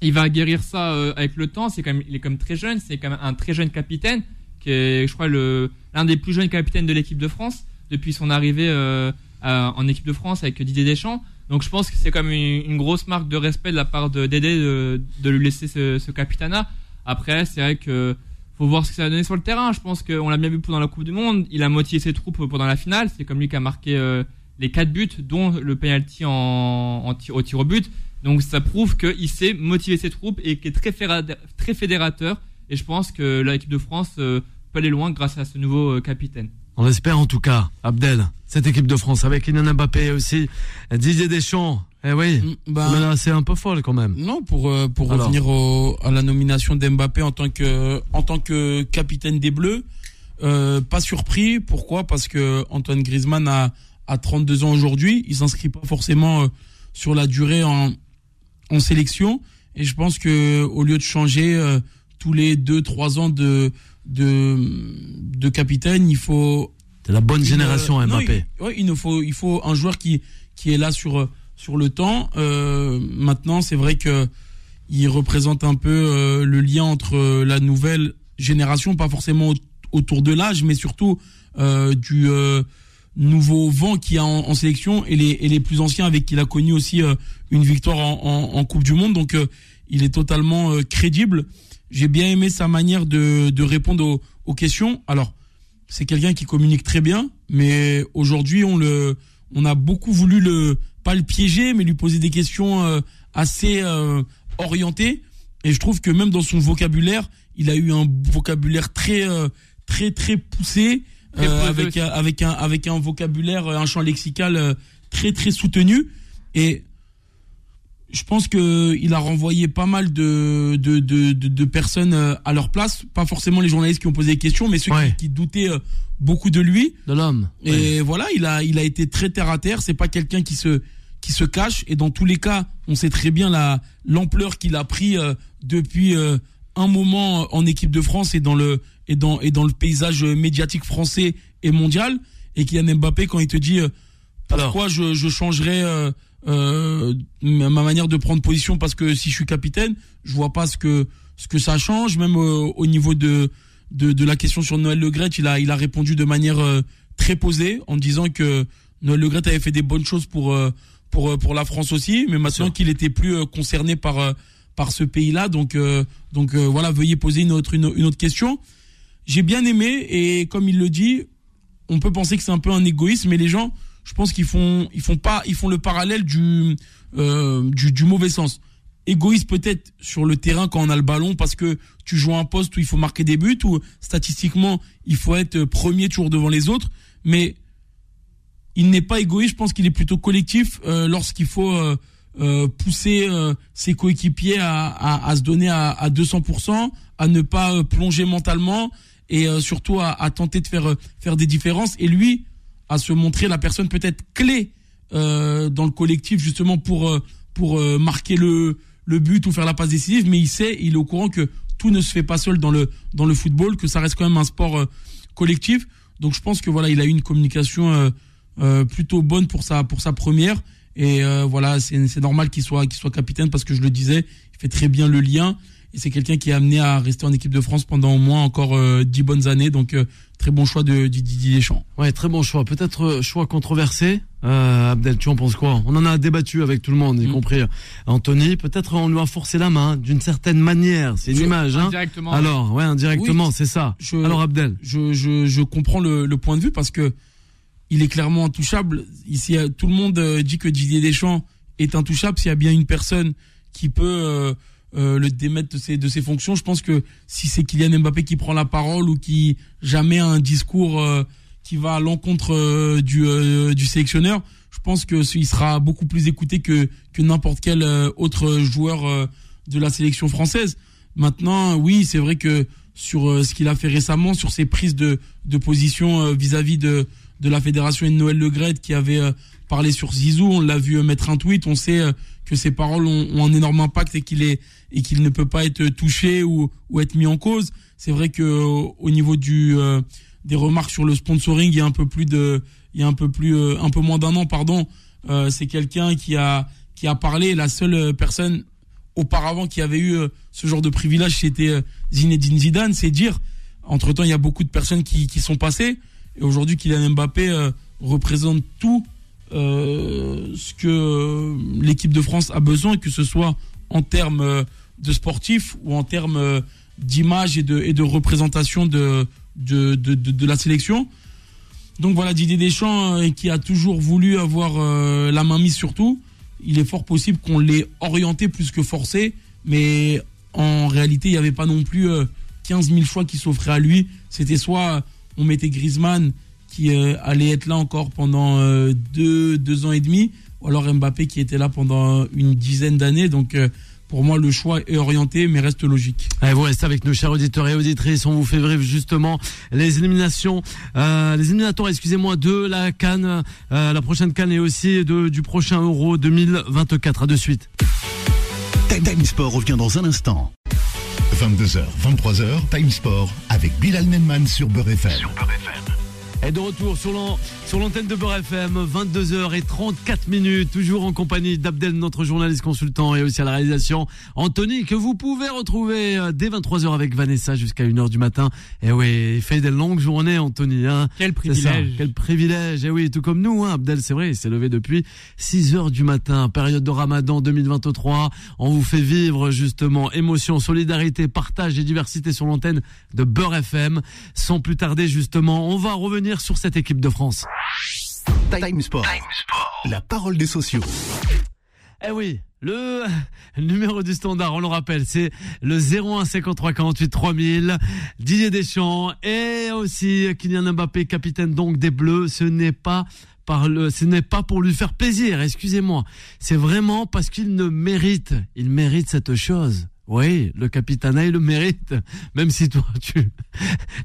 il va guérir ça euh, avec le temps. C'est quand même, il est quand même très jeune. C'est quand même un très jeune capitaine qui est, je crois, l'un des plus jeunes capitaines de l'équipe de France depuis son arrivée euh, en équipe de France avec Didier Deschamps. Donc je pense que c'est même une, une grosse marque de respect de la part de Dédé de, lui laisser ce, ce capitanat. Après, c'est vrai que faut voir ce que ça va donner sur le terrain. Je pense qu'on l'a bien vu pendant la Coupe du Monde. Il a motivé ses troupes pendant la finale. C'est comme lui qui a marqué euh, les quatre buts, dont le penalty au tir au but. Donc ça prouve qu'il sait motiver ses troupes et qu'il est très, fédéra- très fédérateur. Et je pense que l'équipe de France euh, peut aller loin grâce à ce nouveau capitaine. On l'espère en tout cas, Abdel, cette équipe de France avec Kylian Mbappé aussi Didier Deschamps. Eh oui, là, c'est un peu folle quand même. Non, pour euh, pour Alors. revenir au, à la nomination d'Mbappé en tant que en tant que capitaine des Bleus, euh, pas surpris. Pourquoi? Parce que Antoine Griezmann a a 32 ans aujourd'hui. Il s'inscrit pas forcément euh, sur la durée en en sélection. Et je pense que au lieu de changer euh, tous les deux trois ans de de de capitaine, il faut C'est la bonne une, génération euh, non, Mbappé. il, ouais, il nous faut, il faut un joueur qui, qui est là sur, sur le temps. Euh, maintenant, c'est vrai que il représente un peu euh, le lien entre euh, la nouvelle génération, pas forcément au- autour de l'âge, mais surtout euh, du euh, nouveau vent qu'il y a en, en sélection et les, et les plus anciens avec qui il a connu aussi euh, une victoire en, en, en Coupe du Monde. Donc, euh, il est totalement euh, crédible. J'ai bien aimé sa manière de, de répondre aux, aux questions. Alors, c'est quelqu'un qui communique très bien, mais aujourd'hui, on le, on a beaucoup voulu le, pas le piéger, mais lui poser des questions euh, assez euh, orientées. Et je trouve que même dans son vocabulaire, il a eu un vocabulaire très, euh, très, très poussé, euh, avec, avec un, avec un vocabulaire, un champ lexical euh, très, très soutenu. Et je pense que il a renvoyé pas mal de, de, de, de, de personnes euh, à leur place, pas forcément les journalistes qui ont posé des questions, mais ceux Ouais. qui, qui doutaient euh, beaucoup de lui. De l'homme. Et Ouais. voilà, il a, il a été très terre à terre. C'est pas quelqu'un qui se, qui se cache. Et dans tous les cas, on sait très bien la, l'ampleur qu'il a pris euh, depuis euh, un moment en équipe de France et dans le, et dans, et dans le paysage médiatique français et mondial. Et Kylian Mbappé, quand il te dit, euh, pourquoi je, je changerais euh, ma ma manière de prendre position parce que si je suis capitaine, je vois pas ce que, ce que ça change. Même euh, au niveau de, de, de la question sur Noël Le Graët, il a, il a répondu de manière euh, très posée en disant que Noël Le Graët avait fait des bonnes choses pour, euh, pour, pour la France aussi, mais maintenant qu'il était plus concerné par, par ce pays-là. Donc, euh, donc voilà, veuillez poser une autre, une, une autre question. J'ai bien aimé et comme il le dit, on peut penser que c'est un peu un égoïsme, mais les gens, je pense qu'ils font, ils font pas, ils font le parallèle du, euh, du, du mauvais sens. Égoïste peut-être sur le terrain quand on a le ballon parce que tu joues un poste où il faut marquer des buts ou statistiquement il faut être premier toujours devant les autres, mais il n'est pas égoïste. Je pense qu'il est plutôt collectif euh, lorsqu'il faut euh, pousser ses coéquipiers à, se donner à, à 200%, à ne pas plonger mentalement et surtout à, tenter de faire faire des différences. Et lui, à se montrer la personne peut-être clé euh, dans le collectif justement pour euh, pour euh, marquer le le but ou faire la passe décisive. Mais il sait, il est au courant que tout ne se fait pas seul dans le dans le football, que ça reste quand même un sport euh, collectif. Donc je pense que voilà, il a eu une communication euh, plutôt bonne pour sa pour sa première. Et voilà, c'est normal qu'il soit qu'il soit capitaine parce que je le disais, il fait très bien le lien. Et c'est quelqu'un qui est amené à rester en équipe de France pendant au moins encore euh, dix bonnes années. Donc euh, très bon choix de Didier Deschamps. Ouais, très bon choix. Peut-être euh, choix controversé. Euh, Abdel, tu en penses quoi? On en a débattu avec tout le monde, y Mm. compris euh, Anthony. Peut-être on lui a forcé la main d'une certaine manière. C'est une Je- image, hein Indirectement. Alors, ouais, indirectement, Oui, c'est ça. je- Alors Abdel, je, je, je comprends le, le point de vue parce que il est clairement intouchable. Ici, euh, tout le monde euh, dit que Didier Deschamps est intouchable. S'il y a bien une personne qui peut euh, le démettre de ses, de ses fonctions, je pense que si c'est Kylian Mbappé qui prend la parole ou qui jamais a un discours euh, qui va à l'encontre euh, du, euh, du sélectionneur, je pense que il sera beaucoup plus écouté que, que n'importe quel euh, autre joueur euh, de la sélection française. Maintenant, oui, c'est vrai que sur ce qu'il a fait récemment, sur ses prises de, de position vis-à-vis de, de la fédération et de Noël Le Graët qui avait euh, parlé sur Zizou, on l'a vu euh, mettre un tweet, on sait euh, que ses paroles ont, un énorme impact et qu'il est et qu'il ne peut pas être touché ou, être mis en cause. C'est vrai que euh, au niveau du euh, des remarques sur le sponsoring, il y a un peu plus de il y a un peu plus euh, un peu moins d'un an pardon, euh, c'est quelqu'un qui a qui a parlé la seule euh, personne auparavant qui avait eu euh, ce genre de privilège, c'était euh, Zinedine Zidane. C'est dire, entre temps, il y a beaucoup de personnes qui, qui sont passées. Et aujourd'hui, Kylian Mbappé euh, représente tout euh, ce que euh, l'équipe de France a besoin, que ce soit en termes euh, de sportifs ou en termes euh, d'image et de, représentation de, la sélection. Donc voilà, Didier Deschamps, euh, qui a toujours voulu avoir euh, la main mise sur tout, il est fort possible qu'on l'ait orienté plus que forcé, mais en réalité, il n'y avait pas non plus euh, 15 000 choix qui s'offraient à lui. C'était soit on mettait Griezmann qui euh, allait être là encore pendant euh, deux, deux ans et demi, ou alors Mbappé qui était là pendant une dizaine d'années. Donc euh, pour moi, le choix est orienté, mais reste logique. Allez, vous restez avec nous, chers auditeurs et auditrices. On vous fait vivre justement les éliminations, euh, les éliminatoires, excusez-moi, de la Cannes, euh, la prochaine Cannes et aussi de, du prochain Euro 2024. À de suite. Time Sport revient dans un instant. 22h, 23h, Time Sport avec Bilal Nenman sur Beurre FM. Et de retour sur l'an- sur l'antenne de Beurre FM, 22h34 minutes, toujours en compagnie d'Abdel, notre journaliste consultant, et aussi à la réalisation Anthony, que vous pouvez retrouver euh, dès 23h avec Vanessa jusqu'à 1h du matin. Et oui, il fait des longues journées, Anthony. Hein. Quel privilège. quel privilège. Et oui, tout comme nous, hein, Abdel, c'est vrai, il s'est levé depuis 6 heures du matin, période de Ramadan 2023. On vous fait vivre justement émotion, solidarité, partage et diversité sur l'antenne de Beurre FM. Sans plus tarder, justement, on va revenir sur cette équipe de France. Time Sport. La parole des sociaux. Eh oui, le numéro du standard, on le rappelle, c'est le 01 53 48 3000. Didier Deschamps et aussi Kylian Mbappé, capitaine donc des Bleus. Ce n'est pas par le, ce n'est pas pour lui faire plaisir, excusez-moi. C'est vraiment parce qu'il ne mérite, il mérite cette chose. Oui, le capitana, il le mérite. Même si toi, tu,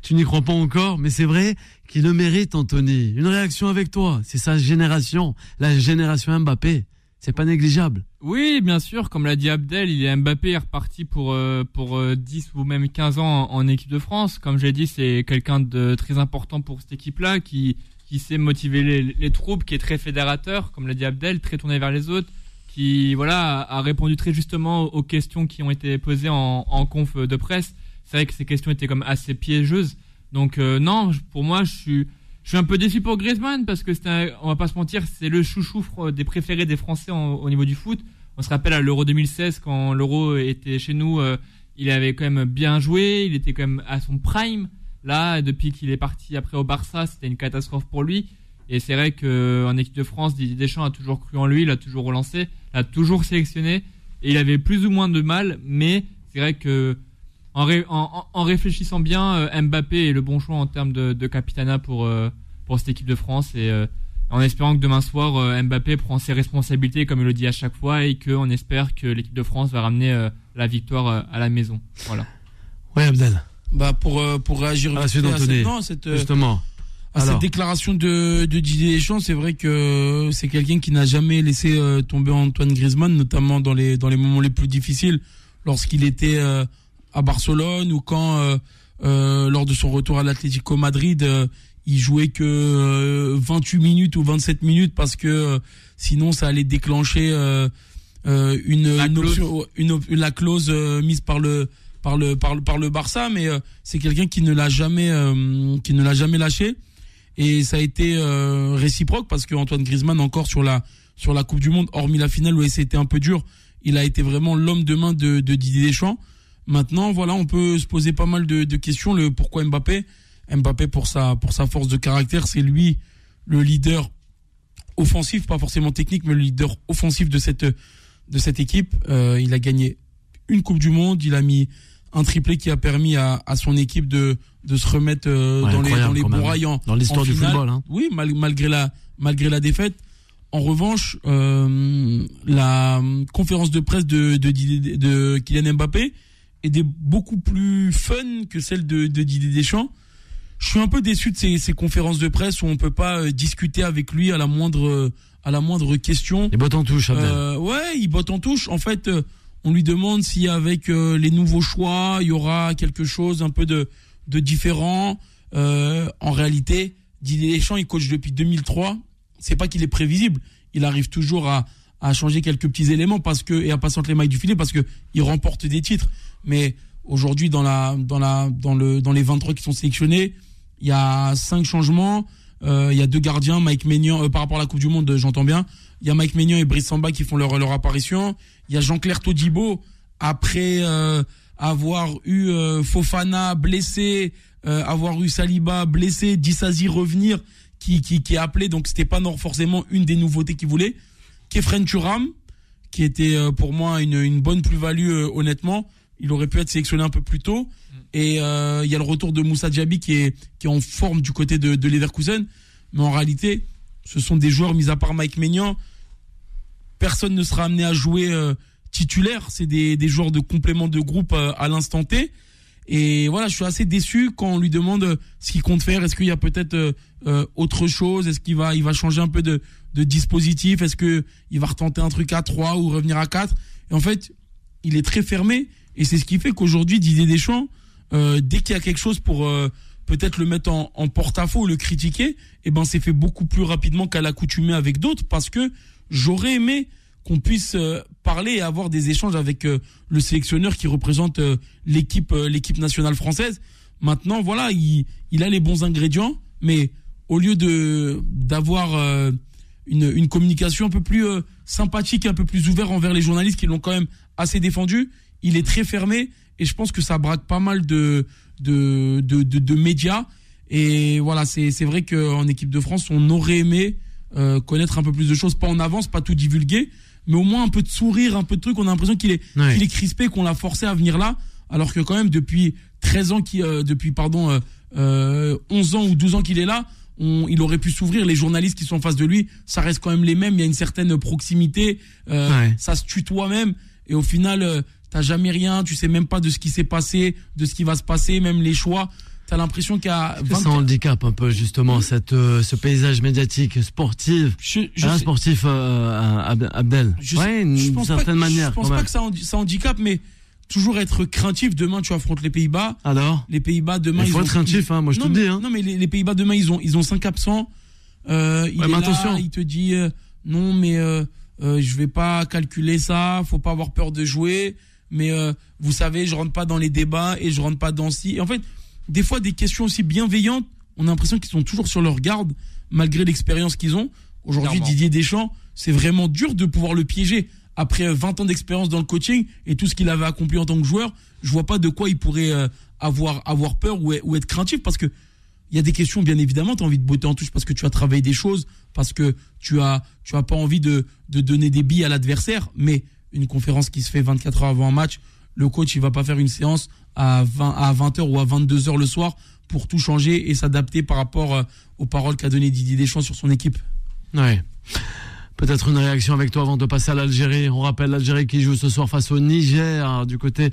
tu n'y crois pas encore, mais c'est vrai qu'il le mérite, Anthony. Une réaction avec toi. C'est sa génération, la génération Mbappé. C'est pas négligeable. Oui, bien sûr, comme l'a dit Abdel, il est Mbappé est reparti pour euh, pour euh, 10 ou même 15 ans en, en équipe de France. Comme j'ai dit, c'est quelqu'un de très important pour cette équipe-là qui qui sait motiver les, les troupes, qui est très fédérateur, comme l'a dit Abdel, très tourné vers les autres, qui voilà a, répondu très justement aux questions qui ont été posées en, en conf de presse. C'est vrai que ces questions étaient comme assez piégeuses. Donc euh, non, pour moi, je suis je suis un peu déçu pour Griezmann parce que un- on va pas se mentir, c'est le chouchou des préférés des Français au niveau du foot. On se rappelle à l'Euro 2016 quand l'Euro était chez nous, euh, il avait quand même bien joué, il était quand même à son prime. Là, depuis qu'il est parti après au Barça, c'était une catastrophe pour lui. Et c'est vrai que en équipe de France, Didier Deschamps a toujours cru en lui, il a toujours relancé, toujours sélectionné et il avait plus ou moins de mal, mais c'est vrai que en, ré- en- en- en réfléchissant bien, euh, Mbappé est le bon choix en termes de, de capitana pour, euh, pour cette équipe de France et euh, en espérant que demain soir Mbappé prend ses responsabilités comme il le dit à chaque fois et qu'on espère que l'équipe de France va ramener la victoire à la maison. Voilà. Ouais, Abdel. Bah pour pour réagir À la suite à cette, non, cette, euh, Justement. À cette déclaration de, de Didier Deschamps, c'est vrai que c'est quelqu'un qui n'a jamais laissé euh, tomber Antoine Griezmann, notamment dans les dans les moments les plus difficiles, lorsqu'il était euh, à Barcelone ou quand euh, euh, lors de son retour à l'Atlético Madrid, euh, il jouait que euh, 28 minutes ou 27 minutes parce que euh, sinon ça allait déclencher euh, euh, une, La une clause. option- une op- la clause euh, mise par le par le par le par le Barça, mais euh, c'est quelqu'un qui ne l'a jamais euh, qui ne l'a jamais lâché et ça a été euh, réciproque parce que Antoine Griezmann encore sur la sur la Coupe du Monde, hormis la finale où c'était un peu dur, il a été vraiment l'homme de main de, de Didier Deschamps. Maintenant, voilà, on peut se poser pas mal de, de questions. Le pourquoi Mbappé? Mbappé pour sa pour sa force de caractère, c'est lui le leader offensif, pas forcément technique, mais le leader offensif de cette de cette équipe. Euh, il a gagné une Coupe du Monde, il a mis un triplé qui a permis à, à son équipe de de se remettre euh, Ouais, dans les dans les bons rails Dans l'histoire du football, hein. Oui, mal- malgré la malgré la défaite. En revanche, euh, la conférence de presse de de, Didier- de Kylian Mbappé était beaucoup plus fun que celle de, de Didier Deschamps. Je suis un peu déçu de ces, ces conférences de presse où on peut pas euh, discuter avec lui à la moindre à la moindre question. Les bottes en touche. Euh, ouais, il botte en touche. En fait, euh, on lui demande si avec euh, les nouveaux choix, il y aura quelque chose un peu de, différent. Euh, en réalité, Didier Deschamps, il coach depuis 2003. C'est pas qu'il est prévisible. Il arrive toujours à, changer quelques petits éléments parce que et à passer entre les mailles du filet parce que il remporte des titres. Mais aujourd'hui, dans les 23 qui sont sélectionnés, il y a cinq changements. Euh, il y a deux gardiens, Mike Maignan, par rapport à la Coupe du Monde, j'entends bien. Il y a Mike Maignan et Brice Samba qui font leur, leur apparition. Il y a Jean-Claire Todibo, après euh, avoir eu euh, Fofana blessé, euh, avoir eu Saliba blessé, Dissasi revenir, qui, qui, qui est appelé, donc c'était pas non, forcément une des nouveautés qu'il voulait. Kefren Turam, qui était pour moi une, une bonne plus-value, honnêtement. Il aurait pu être sélectionné un peu plus tôt. Et euh, il y a le retour de Moussa Diaby qui est, qui est en forme du côté de, de Leverkusen. Mais en réalité, ce sont des joueurs, mis à part Mike Maignan, personne ne sera amené à jouer euh, titulaire. C'est des, des joueurs de complément de groupe euh, à l'instant T. Et voilà, je suis assez déçu quand on lui demande euh, ce qu'il compte faire. Est-ce qu'il y a peut-être euh, euh, autre chose? Est-ce qu'il va, il va changer un peu de, de dispositif? Est-ce que il va retenter un truc à 3 ou revenir à 4 Et en fait, il est très fermé. Et c'est ce qui fait qu'aujourd'hui, Didier Deschamps, euh, dès qu'il y a quelque chose pour peut-être le mettre en, en porte-à-faux, le critiquer, et ben c'est fait beaucoup plus rapidement qu'à l'accoutumée avec d'autres parce que j'aurais aimé qu'on puisse euh, parler et avoir des échanges avec euh, le sélectionneur qui représente euh, l'équipe l'équipe nationale française. Maintenant, voilà, il, a les bons ingrédients, mais au lieu de d'avoir une, une communication un peu plus sympathique, un peu plus ouverte envers les journalistes qui l'ont quand même assez défendu, il est très fermé et je pense que ça braque pas mal de de, de, de, médias. Et voilà, c'est vrai qu'en équipe de France, on aurait aimé euh, connaître un peu plus de choses, pas en avance, pas tout divulguer, mais au moins un peu de sourire, un peu de truc. On a l'impression qu'il est, qu'il est crispé, qu'on l'a forcé à venir là, alors que quand même depuis 13 ans, qui, euh, depuis pardon, euh, 11 ans ou 12 ans qu'il est là, on, il aurait pu s'ouvrir. Les journalistes qui sont en face de lui, ça reste quand même les mêmes. Il y a une certaine proximité, euh, ça se tutoie même. Et au final, t'as jamais rien, tu sais même pas de ce qui s'est passé, de ce qui va se passer, même les choix. T'as l'impression qu'il y a 20... Ça handicap un peu justement cette euh, ce paysage médiatique sportif, je, je hein, sportif euh, Abdel. Je, ouais, une certaine manière. Je pense pas que ça, ça handicap, mais toujours être craintif. Demain, tu affrontes les Pays-Bas. Alors Les Pays-Bas demain. Il faut être craintif, hein, moi je te le dis. Hein. Non, mais les, Pays-Bas demain, ils ont ils ont cinq absents. Euh, il est attention. Là, il te dit euh, non, mais euh, je vais pas calculer ça. Faut pas avoir peur de jouer mais vous savez, je rentre pas dans les débats et je rentre pas dans si. Et en fait, des fois, des questions aussi bienveillantes, on a l'impression qu'ils sont toujours sur leur garde, malgré l'expérience qu'ils ont. Aujourd'hui, Didier Deschamps, c'est vraiment dur de pouvoir le piéger. Après 20 ans d'expérience dans le coaching et tout ce qu'il avait accompli en tant que joueur, je vois pas de quoi il pourrait euh, avoir, avoir peur ou, ou être craintif parce que il y a des questions, bien évidemment, tu as envie de botter en touche parce que tu as travaillé des choses, parce que tu as, tu as pas envie de, de donner des billes à l'adversaire, mais une conférence qui se fait 24 heures avant un match, le coach il va pas faire une séance à 20 à 20h ou à 22h le soir pour tout changer et s'adapter par rapport euh, aux paroles qu'a donné Didier Deschamps sur son équipe. Ouais. Peut-être une réaction avec toi avant de passer à l'Algérie. On rappelle l'Algérie qui joue ce soir face au Niger du côté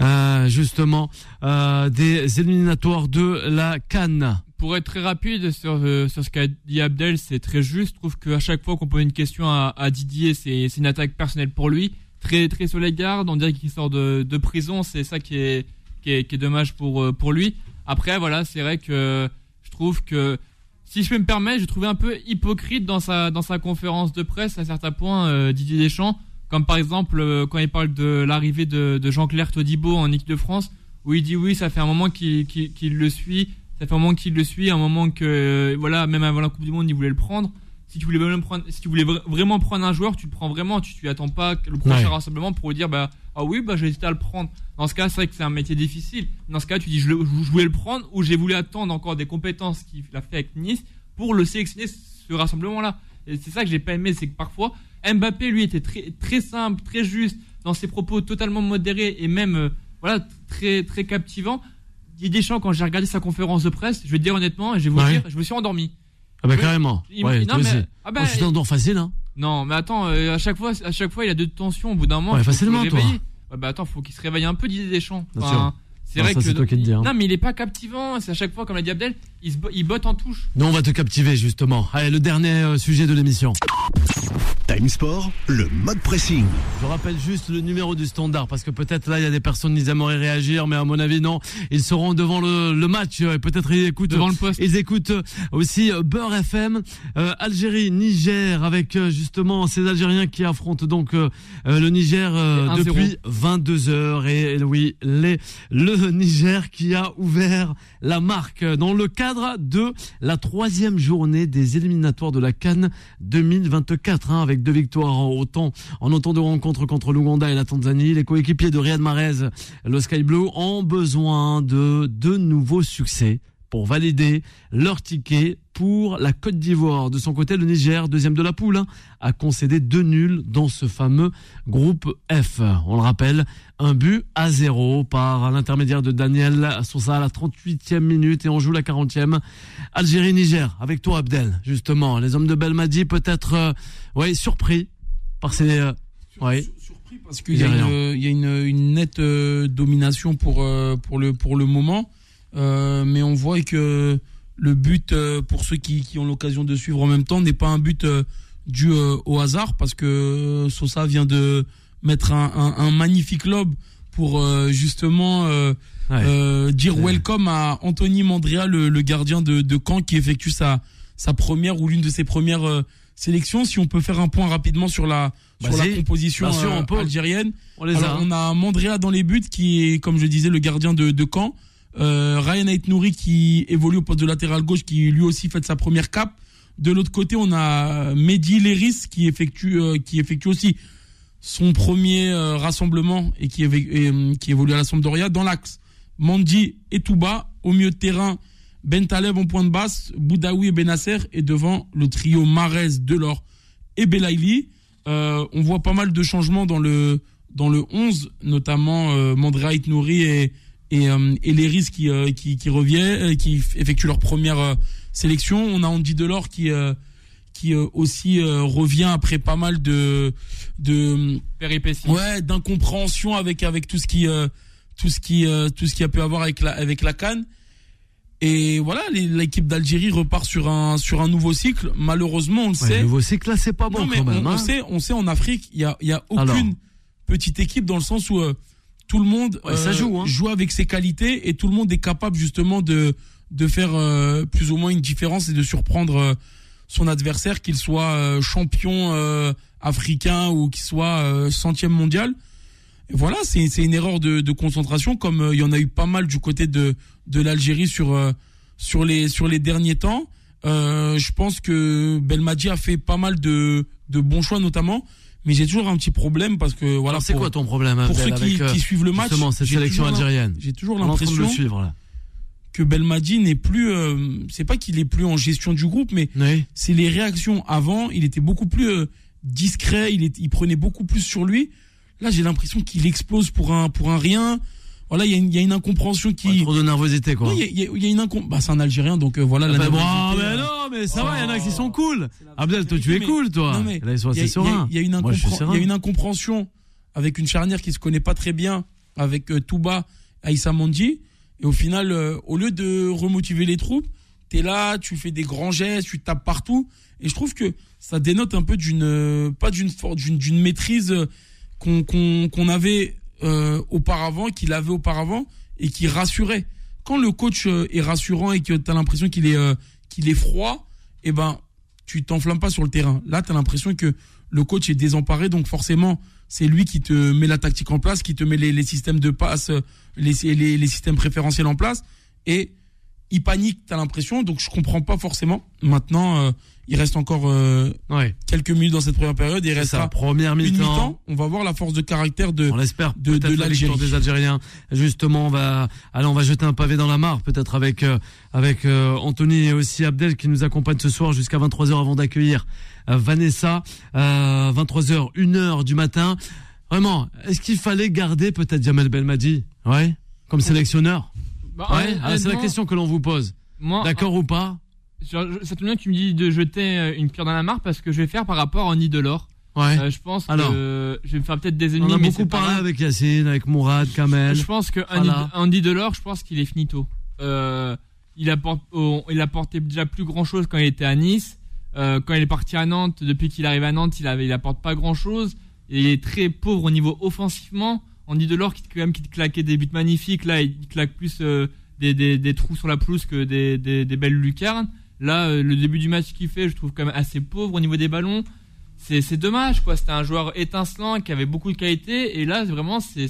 euh, justement euh, des éliminatoires de la Cannes. Pour être très rapide sur, sur ce qu'a dit Abdel, c'est très juste. Je trouve qu'à chaque fois qu'on pose une question à, à Didier, c'est une attaque personnelle pour lui très très sur les gardes. On dirait qu'il sort de, de prison. C'est ça qui est, qui est, dommage pour euh, pour lui. Après voilà, c'est vrai que je trouve que si je peux me permettre, je trouvais un peu hypocrite dans sa dans sa conférence de presse à certains points euh, Didier Deschamps, comme par exemple euh, quand il parle de l'arrivée de, Jean-Claire Todibo en équipe de France, où il dit oui, ça fait un moment qu'il qu'il le suit, ça fait un moment qu'il le suit, un moment que voilà, même avant la Coupe du Monde, il voulait le prendre si tu voulais vraiment prendre, si tu voulais vraiment prendre un joueur, tu le prends vraiment. Tu, tu attends pas le prochain rassemblement pour dire bah ah oui bah j'ai hésité à le prendre. Dans ce cas, c'est vrai que c'est un métier difficile. Dans ce cas, tu dis je, je voulais le prendre ou j'ai voulu attendre encore des compétences qu'il a fait avec Nice pour le sélectionner ce rassemblement-là. Et c'est ça que j'ai pas aimé, c'est que parfois Mbappé lui était très très simple, très juste dans ses propos, totalement modérés et même euh, voilà très très captivant. Didier Deschamps, quand j'ai regardé sa conférence de presse, je vais te dire honnêtement, et je vais vous dire, je me suis endormi. Ah bah carrément. ouais, non, mais, ah bah, oh, facile, hein Non, mais attends, euh, à chaque fois, à chaque fois, il a de tensions. Au bout d'un moment, ouais, facilement, toi. Ouais, bah attends, faut qu'il se réveille un peu Didier Deschamps. Enfin, c'est vrai que. C'est toi qui te dis, hein. Non, mais il est pas captivant. C'est à chaque fois, comme l'a dit Abdel, il, se, il botte en touche. Non, on va te captiver justement. Allez, le dernier euh, sujet de l'émission. Time Sport, le mode pressing. Je rappelle juste le numéro du standard parce que peut-être là il y a des personnes qui aimeraient réagir, mais à mon avis non. Ils seront devant le, le match et peut-être ils écoutent devant le poste. Ils écoutent aussi Beurre FM, euh, Algérie, Niger avec euh, justement ces Algériens qui affrontent donc euh, le Niger depuis 22 heures et, oui les le Niger qui a ouvert la marque dans le cadre de la troisième journée des éliminatoires de la Cannes 2024 hein, avec deux victoires autant en autant de rencontres contre l'Ouganda et la Tanzanie. Les coéquipiers de Riyad Mahrez, le Sky Blue, ont besoin de de nouveaux succès pour valider leur ticket pour la Côte d'Ivoire. De son côté, le Niger, deuxième de la poule, hein, a concédé deux nuls dans ce fameux groupe F. On le rappelle, un but à zéro par l'intermédiaire de Daniel Sousa à la 38e minute et on joue la 40e. Algérie-Niger, avec toi Abdel, justement. Les hommes de Belmadi peut-être euh, ouais, surpris par ces... Euh, ouais. Surpris parce qu'il y a, une, y a une, une nette euh, domination pour, pour, le, pour le moment. Euh, mais on voit que le but, euh, pour ceux qui, qui ont l'occasion de suivre en même temps, n'est pas un but euh, dû au hasard, parce que Sosa vient de mettre un, un, un magnifique lob pour justement Ouais. dire welcome à Anthony Mandrea, le, le gardien de, de Caen, qui effectue sa, sa première ou l'une de ses premières sélections. Si on peut faire un point rapidement sur la, sur la composition Bien sûr, on peut. algérienne. On les Alors, a. on a Mandrea dans les buts, qui est, comme je disais, le gardien de, de Caen. Euh, Ryan Ait Nouri qui évolue au poste de latéral gauche, qui lui aussi fait sa première cape. De l'autre côté, on a Mehdi Léris qui effectue, euh, qui effectue aussi son premier euh, rassemblement et qui, évolue à la Sampdoria. Dans l'axe, Mandi et Touba. Au milieu de terrain, Ben Taleb en point de basse, Boudaoui et Benasser. Et devant, le trio Marez, Delors et Belaïli. Euh, on voit pas mal de changements dans le, dans le 11, notamment Mandrea Ait Nouri et, et, euh, et Léris qui, euh, qui, qui reviennent, euh, qui effectuent leur première euh, sélection. On a Andy Delors qui, euh, qui euh, aussi euh, revient après pas mal de, de Péripéties. ouais d'incompréhension avec avec tout ce qui euh, tout ce qui euh, tout ce qui a pu avoir avec la avec la Cannes et voilà les- l'équipe d'Algérie repart sur un sur un nouveau cycle malheureusement on le Ouais, sait le nouveau cycle là, c'est pas bon non, mais quand même. on, on hein. sait on sait en Afrique il y a il y a aucune Alors. petite équipe dans le sens où euh, tout le monde Ouais, ça joue, hein. joue avec ses qualités et tout le monde est capable justement de de faire euh, plus ou moins une différence et de surprendre euh, son adversaire qu'il soit euh, champion euh, africain ou qu'il soit euh, centième mondial. Et voilà c'est c'est une erreur de, de concentration comme euh, il y en a eu pas mal du côté de de l'Algérie sur euh, sur les sur les derniers temps. Euh, je pense que Belmadi a fait pas mal de de bons choix notamment mais j'ai toujours un petit problème parce que voilà c'est quoi ton problème pour Abdel, ceux qui, avec, euh, qui suivent le match, justement cette sélection algérienne J'ai toujours l'impression suivre là. que Belmadi n'est plus. euh, c'est pas qu'il est plus en gestion du groupe, mais Oui. c'est les réactions. Avant, il était beaucoup plus euh, discret. Il, est, il prenait beaucoup plus sur lui. Là, j'ai l'impression qu'il explose pour un pour un rien. Voilà, il y a une, il y a une incompréhension Ouais, qui. trop de nervosité quoi. Il y a, y y une incom- Bah, c'est un Algérien, donc euh, voilà. la Ah bah, bon, nervosité, mais euh, non, mais ça va, il y en a qui sont Oh. cool. Abdel, toi, tu es Mais- cool, toi. non, mais Là, ils sont Il y, a- assez il y a- sereins. il y a une incompréhension- il y a serein. une incompréhension avec une charnière qui se connaît pas très bien avec euh, Touba, Aïssa Mondi. Et au final, euh, au lieu de remotiver les troupes, t'es là, tu fais des grands gestes, tu tapes partout. Et je trouve que ça dénote un peu d'une, pas d'une force, d'une, d'une maîtrise qu'on, qu'on, qu'on avait euh, auparavant, qu'il avait auparavant et qui rassurait. Quand le coach euh, est rassurant et que t'as l'impression qu'il est, euh, qu'il est froid, eh ben, tu t'enflammes pas sur le terrain. Là, tu as l'impression que le coach est désemparé, donc forcément, c'est lui qui te met la tactique en place, qui te met les, les systèmes de passe, euh, les, les, les systèmes préférentiels en place, et il panique, tu as l'impression, donc je comprends pas forcément. Maintenant, euh, il reste encore euh, Ouais. quelques minutes dans cette première période, il ça, restera première une mi-temps. On va voir la force de caractère de... On l'espère de- l'Algérie. des Algériens. Justement, on va, allez, on va jeter un pavé dans la mare, peut-être avec euh, avec euh, Anthony et aussi Abdel qui nous accompagnent ce soir jusqu'à 23h avant d'accueillir euh, Vanessa. Euh, 23h, 1h du matin. Vraiment, est-ce qu'il fallait garder peut-être Jamel Belmadi, ouais, comme sélectionneur? Bah, Ouais. Alors, c'est la question que l'on vous pose. Moi, D'accord ou pas? Ça tombe bien que tu me dis de jeter euh, une pierre dans la mare parce que je vais faire par rapport à Andy Delors. Ouais. Euh, je pense Alors. que je vais me faire peut-être des on ennemis, a mais beaucoup parlé avec Yacine, avec Mourad, Kamel. Je pense que Voilà. Andy Delors, je pense qu'il est finito. Euh, il, apporte, oh, il apportait déjà plus grand chose quand il était à Nice. Euh, quand il est parti à Nantes, depuis qu'il arrive à Nantes, il, avait, il apporte pas grand chose. Il est très pauvre au niveau offensivement. Andy Delors, qui, quand même, qui te claquait des buts magnifiques, là, il claque plus des, des, des trous sur la pelouse que des belles lucarnes. Là, euh, le début du match qu'il fait, je trouve quand même assez pauvre au niveau des ballons. C'est dommage, quoi. C'était un joueur étincelant qui avait beaucoup de qualité. Et là, vraiment, c'est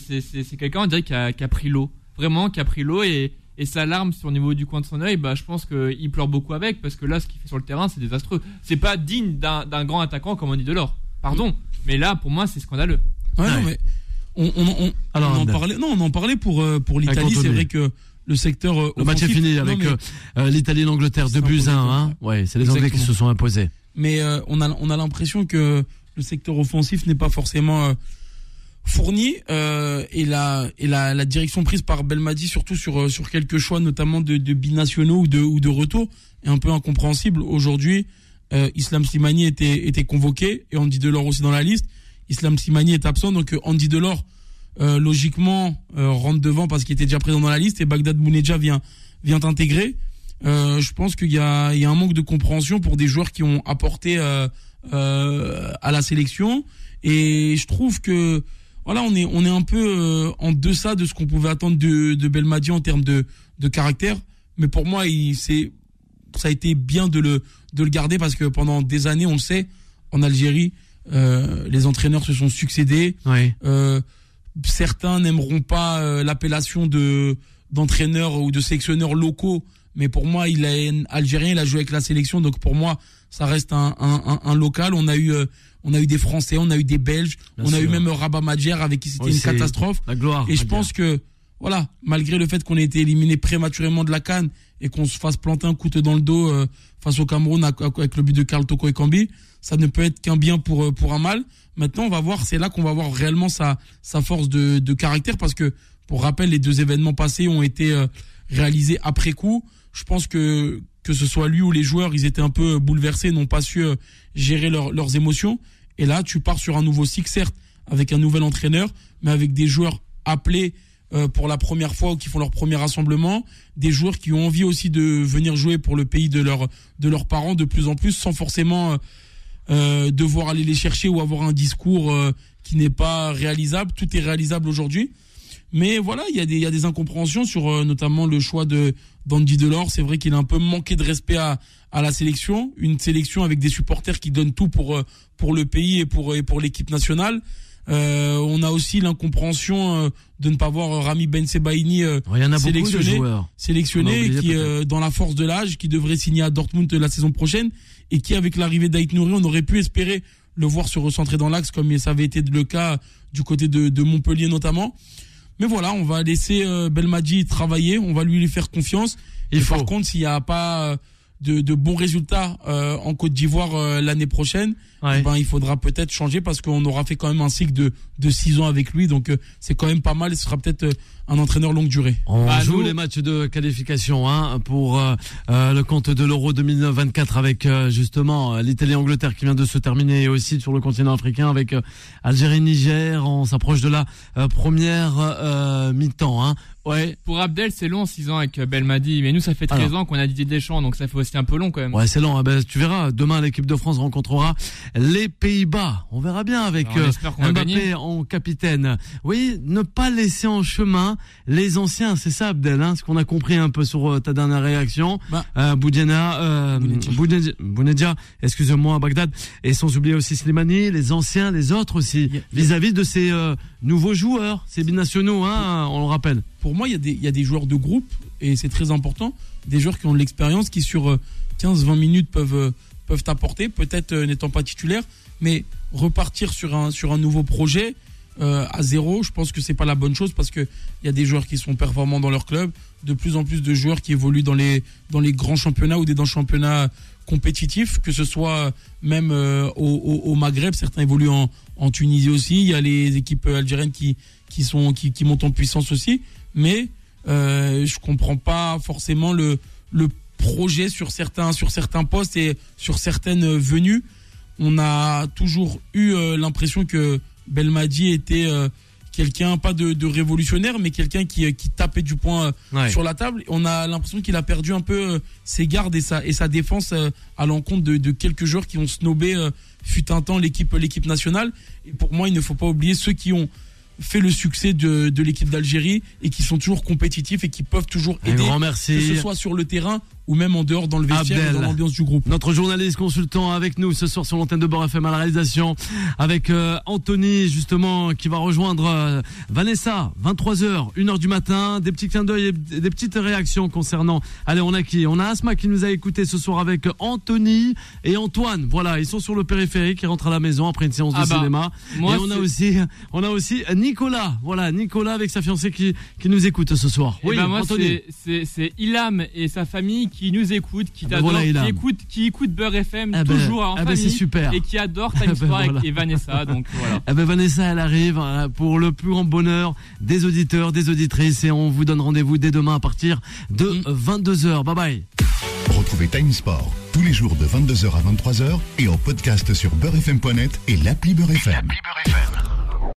quelqu'un, on dirait, qui a, qui a pris l'eau. Vraiment, qui a pris l'eau. Et, et sa larme sur le niveau du coin de son œil, bah, je pense qu'il pleure beaucoup avec. Parce que là, ce qu'il fait sur le terrain, c'est désastreux. C'est pas digne d'un grand attaquant comme on dit Delors. Pardon. Mais là, pour moi, c'est scandaleux. Ouais, Ouais. non, mais on, on, on, Alors, on en parlait. Non, on en parlait pour euh, pour l'Italie. C'est vrai que le secteur euh, Le match est fini avec euh, euh, l'Italie et l'Angleterre, 2 buts imposé 1. comme Hein. Ouais, c'est les Anglais qui se sont imposés. mais euh, on a on a l'impression que le secteur offensif n'est pas forcément euh, fourni euh, et la et la, la direction prise par Belmadi surtout sur sur quelques choix notamment de, de binationaux ou de ou de retour est un peu incompréhensible aujourd'hui euh, Islam Slimani était était convoqué et Andy Delors aussi dans la liste Islam Slimani est absent donc Andy Delors euh, logiquement euh, rentre devant parce qu'il était déjà présent dans la liste et Bagdad Bouneja vient vient intégrer euh, je pense qu'il y a, il y a un manque de compréhension pour des joueurs qui ont apporté euh, euh, à la sélection. Et je trouve que voilà, on est on est un peu en deçà de ce qu'on pouvait attendre de de Belmadi en termes de de caractère. Mais pour moi, il c'est ça a été bien de le de le garder parce que pendant des années, on le sait, en Algérie, les entraîneurs se sont succédés. Oui. Certains n'aimeront pas l'appellation de d'entraîneurs ou de sélectionneurs locaux mais pour moi, il est algérien, il a joué avec la sélection, donc pour moi, ça reste un, un, un, local. On a eu, euh, on a eu des Français, on a eu des Belges, on a eu même Rabat Madjer avec qui c'était une catastrophe. La gloire. Et je pense que, voilà, malgré le fait qu'on ait été éliminé prématurément de la Cannes et qu'on se fasse planter un couteau dans le dos euh, face au Cameroun avec le but de Karl Toko et Kambi, ça ne peut être qu'un bien pour euh, pour un mal. Maintenant, on va voir, c'est là qu'on va voir réellement sa sa force de, de caractère parce que, pour rappel, les deux événements passés ont été réalisés après coup je pense que que ce soit lui ou les joueurs, ils étaient un peu bouleversés, n'ont pas su euh, gérer leurs émotions. Et là, tu pars sur un nouveau cycle, certes, avec un nouvel entraîneur, mais avec des joueurs appelés euh, pour la première fois ou qui font leur premier rassemblement, des joueurs qui ont envie aussi de venir jouer pour le pays de, de leurs parents de plus en plus, sans forcément euh, devoir aller les chercher ou avoir un discours qui n'est pas réalisable. Tout est réalisable aujourd'hui. Mais voilà, il y, a des, il y a des incompréhensions sur euh, notamment le choix de d'Andy Delors. C'est vrai qu'il a un peu manqué de respect à, à la sélection, une sélection avec des supporters qui donnent tout pour euh, pour le pays et pour et pour l'équipe nationale. Euh, on a aussi l'incompréhension euh, de ne pas voir Rami Ben Sebaini sélectionné, sélectionné qui dans la force de l'âge, qui devrait signer à Dortmund la saison prochaine et qui avec l'arrivée d'Aït Nouri, on aurait pu espérer le voir se recentrer dans l'axe comme ça avait été le cas du côté de, de Montpellier notamment. Mais voilà, on va laisser euh, Belmadi travailler, on va lui, lui faire confiance. Et par contre, s'il n'y a pas euh, de, de bons résultats euh, en Côte d'Ivoire euh, l'année prochaine, eh ben il faudra peut-être changer parce qu'on aura fait quand même un cycle de de six ans avec lui, donc c'est quand même pas mal. Et ce sera peut-être un entraîneur longue durée. On bah, joue les matchs de qualification hein, pour le compte de l'Euro 2024 avec justement l'Italie-Angleterre qui vient de se terminer et aussi sur le continent africain avec Algérie-Niger. On s'approche de la première mi-temps. Hein. Ouais. Pour Abdel, c'est long, 6 ans avec Belmadi. Mais nous, ça fait 13 ans qu'on a Didier Deschamps, donc ça fait aussi un peu long quand même. Ouais, c'est long. Hein. Ben, tu verras, demain, l'équipe de France rencontrera les Pays-Bas. On verra bien avec euh, Mbappé en capitaine. Oui, ne pas laisser en chemin les anciens, c'est ça, Abdel, hein, ce qu'on a compris un peu sur euh, ta dernière réaction. Bah. Euh, Boudiana, euh, Bounedia, excusez-moi, Bagdad. Et sans oublier aussi Slimani, les anciens, les autres aussi, vis-à-vis de ces euh, nouveaux joueurs, ces binationaux, hein, on le rappelle. Pour moi, il y, a des, joueurs de groupe, et c'est très important, des joueurs qui ont de l'expérience, qui sur 15-20 euh, minutes peuvent, euh, peuvent t'apporter, peut-être euh, n'étant pas titulaire, mais repartir sur un nouveau projet à zéro, je pense que c'est pas la bonne chose parce qu'il y a des joueurs qui sont performants dans leur club, de plus en plus de joueurs qui évoluent dans les, dans les grands championnats ou des dans championnats compétitifs, que ce soit même au, au, Maghreb, certains évoluent en, Tunisie aussi, il y a les équipes algériennes qui, qui, sont, qui montent en puissance aussi. Mais euh, je comprends pas forcément le, le projet sur certains, sur certains postes et sur certaines venues. On a toujours eu euh, l'impression que Belmadi était euh, quelqu'un, pas de, de, révolutionnaire, mais quelqu'un qui, qui tapait du poing euh, sur la table. On a l'impression qu'il a perdu un peu ses gardes et sa, et sa défense à l'encontre de, de, quelques joueurs qui ont snobé fut un temps l'équipe l'équipe nationale. Et pour moi, il ne faut pas oublier ceux qui ont fait le succès de, de l'équipe d'Algérie et qui sont toujours compétitifs et qui peuvent toujours aider, que ce soit sur le terrain ou même en dehors dans le vestiaire et dans l'ambiance du groupe. Notre journaliste consultant avec nous ce soir sur l'antenne de Bord FM à la réalisation avec euh, Anthony justement qui va rejoindre euh, Vanessa 23h 1h du matin des petits clins d'œil et des petites réactions concernant Allez, on a qui? On a Asma qui nous a écouté ce soir avec Anthony et Antoine. Voilà, ils sont sur le périphérique, ils rentrent à la maison après une séance de ah bah, cinéma. et on a aussi on a aussi Nicolas. Voilà, Nicolas avec sa fiancée qui qui nous écoute ce soir. Eh oui, ben moi c'est Ilam et sa famille qui nous écoute, qui ah bah t'adore, qui écoute, qui écoute Beurre FM ah bah, toujours en ah bah, famille, super. et qui adore Time Sport et Vanessa. Donc voilà. Ah Vanessa, elle arrive hein, pour le plus grand bonheur des auditeurs, des auditrices, et on vous donne rendez-vous dès demain à partir de 22h. Mm. Bye bye. Retrouvez Time Sport tous les jours de 22h à 23h et en podcast sur beurrefm.net et l'appli Beurre FM.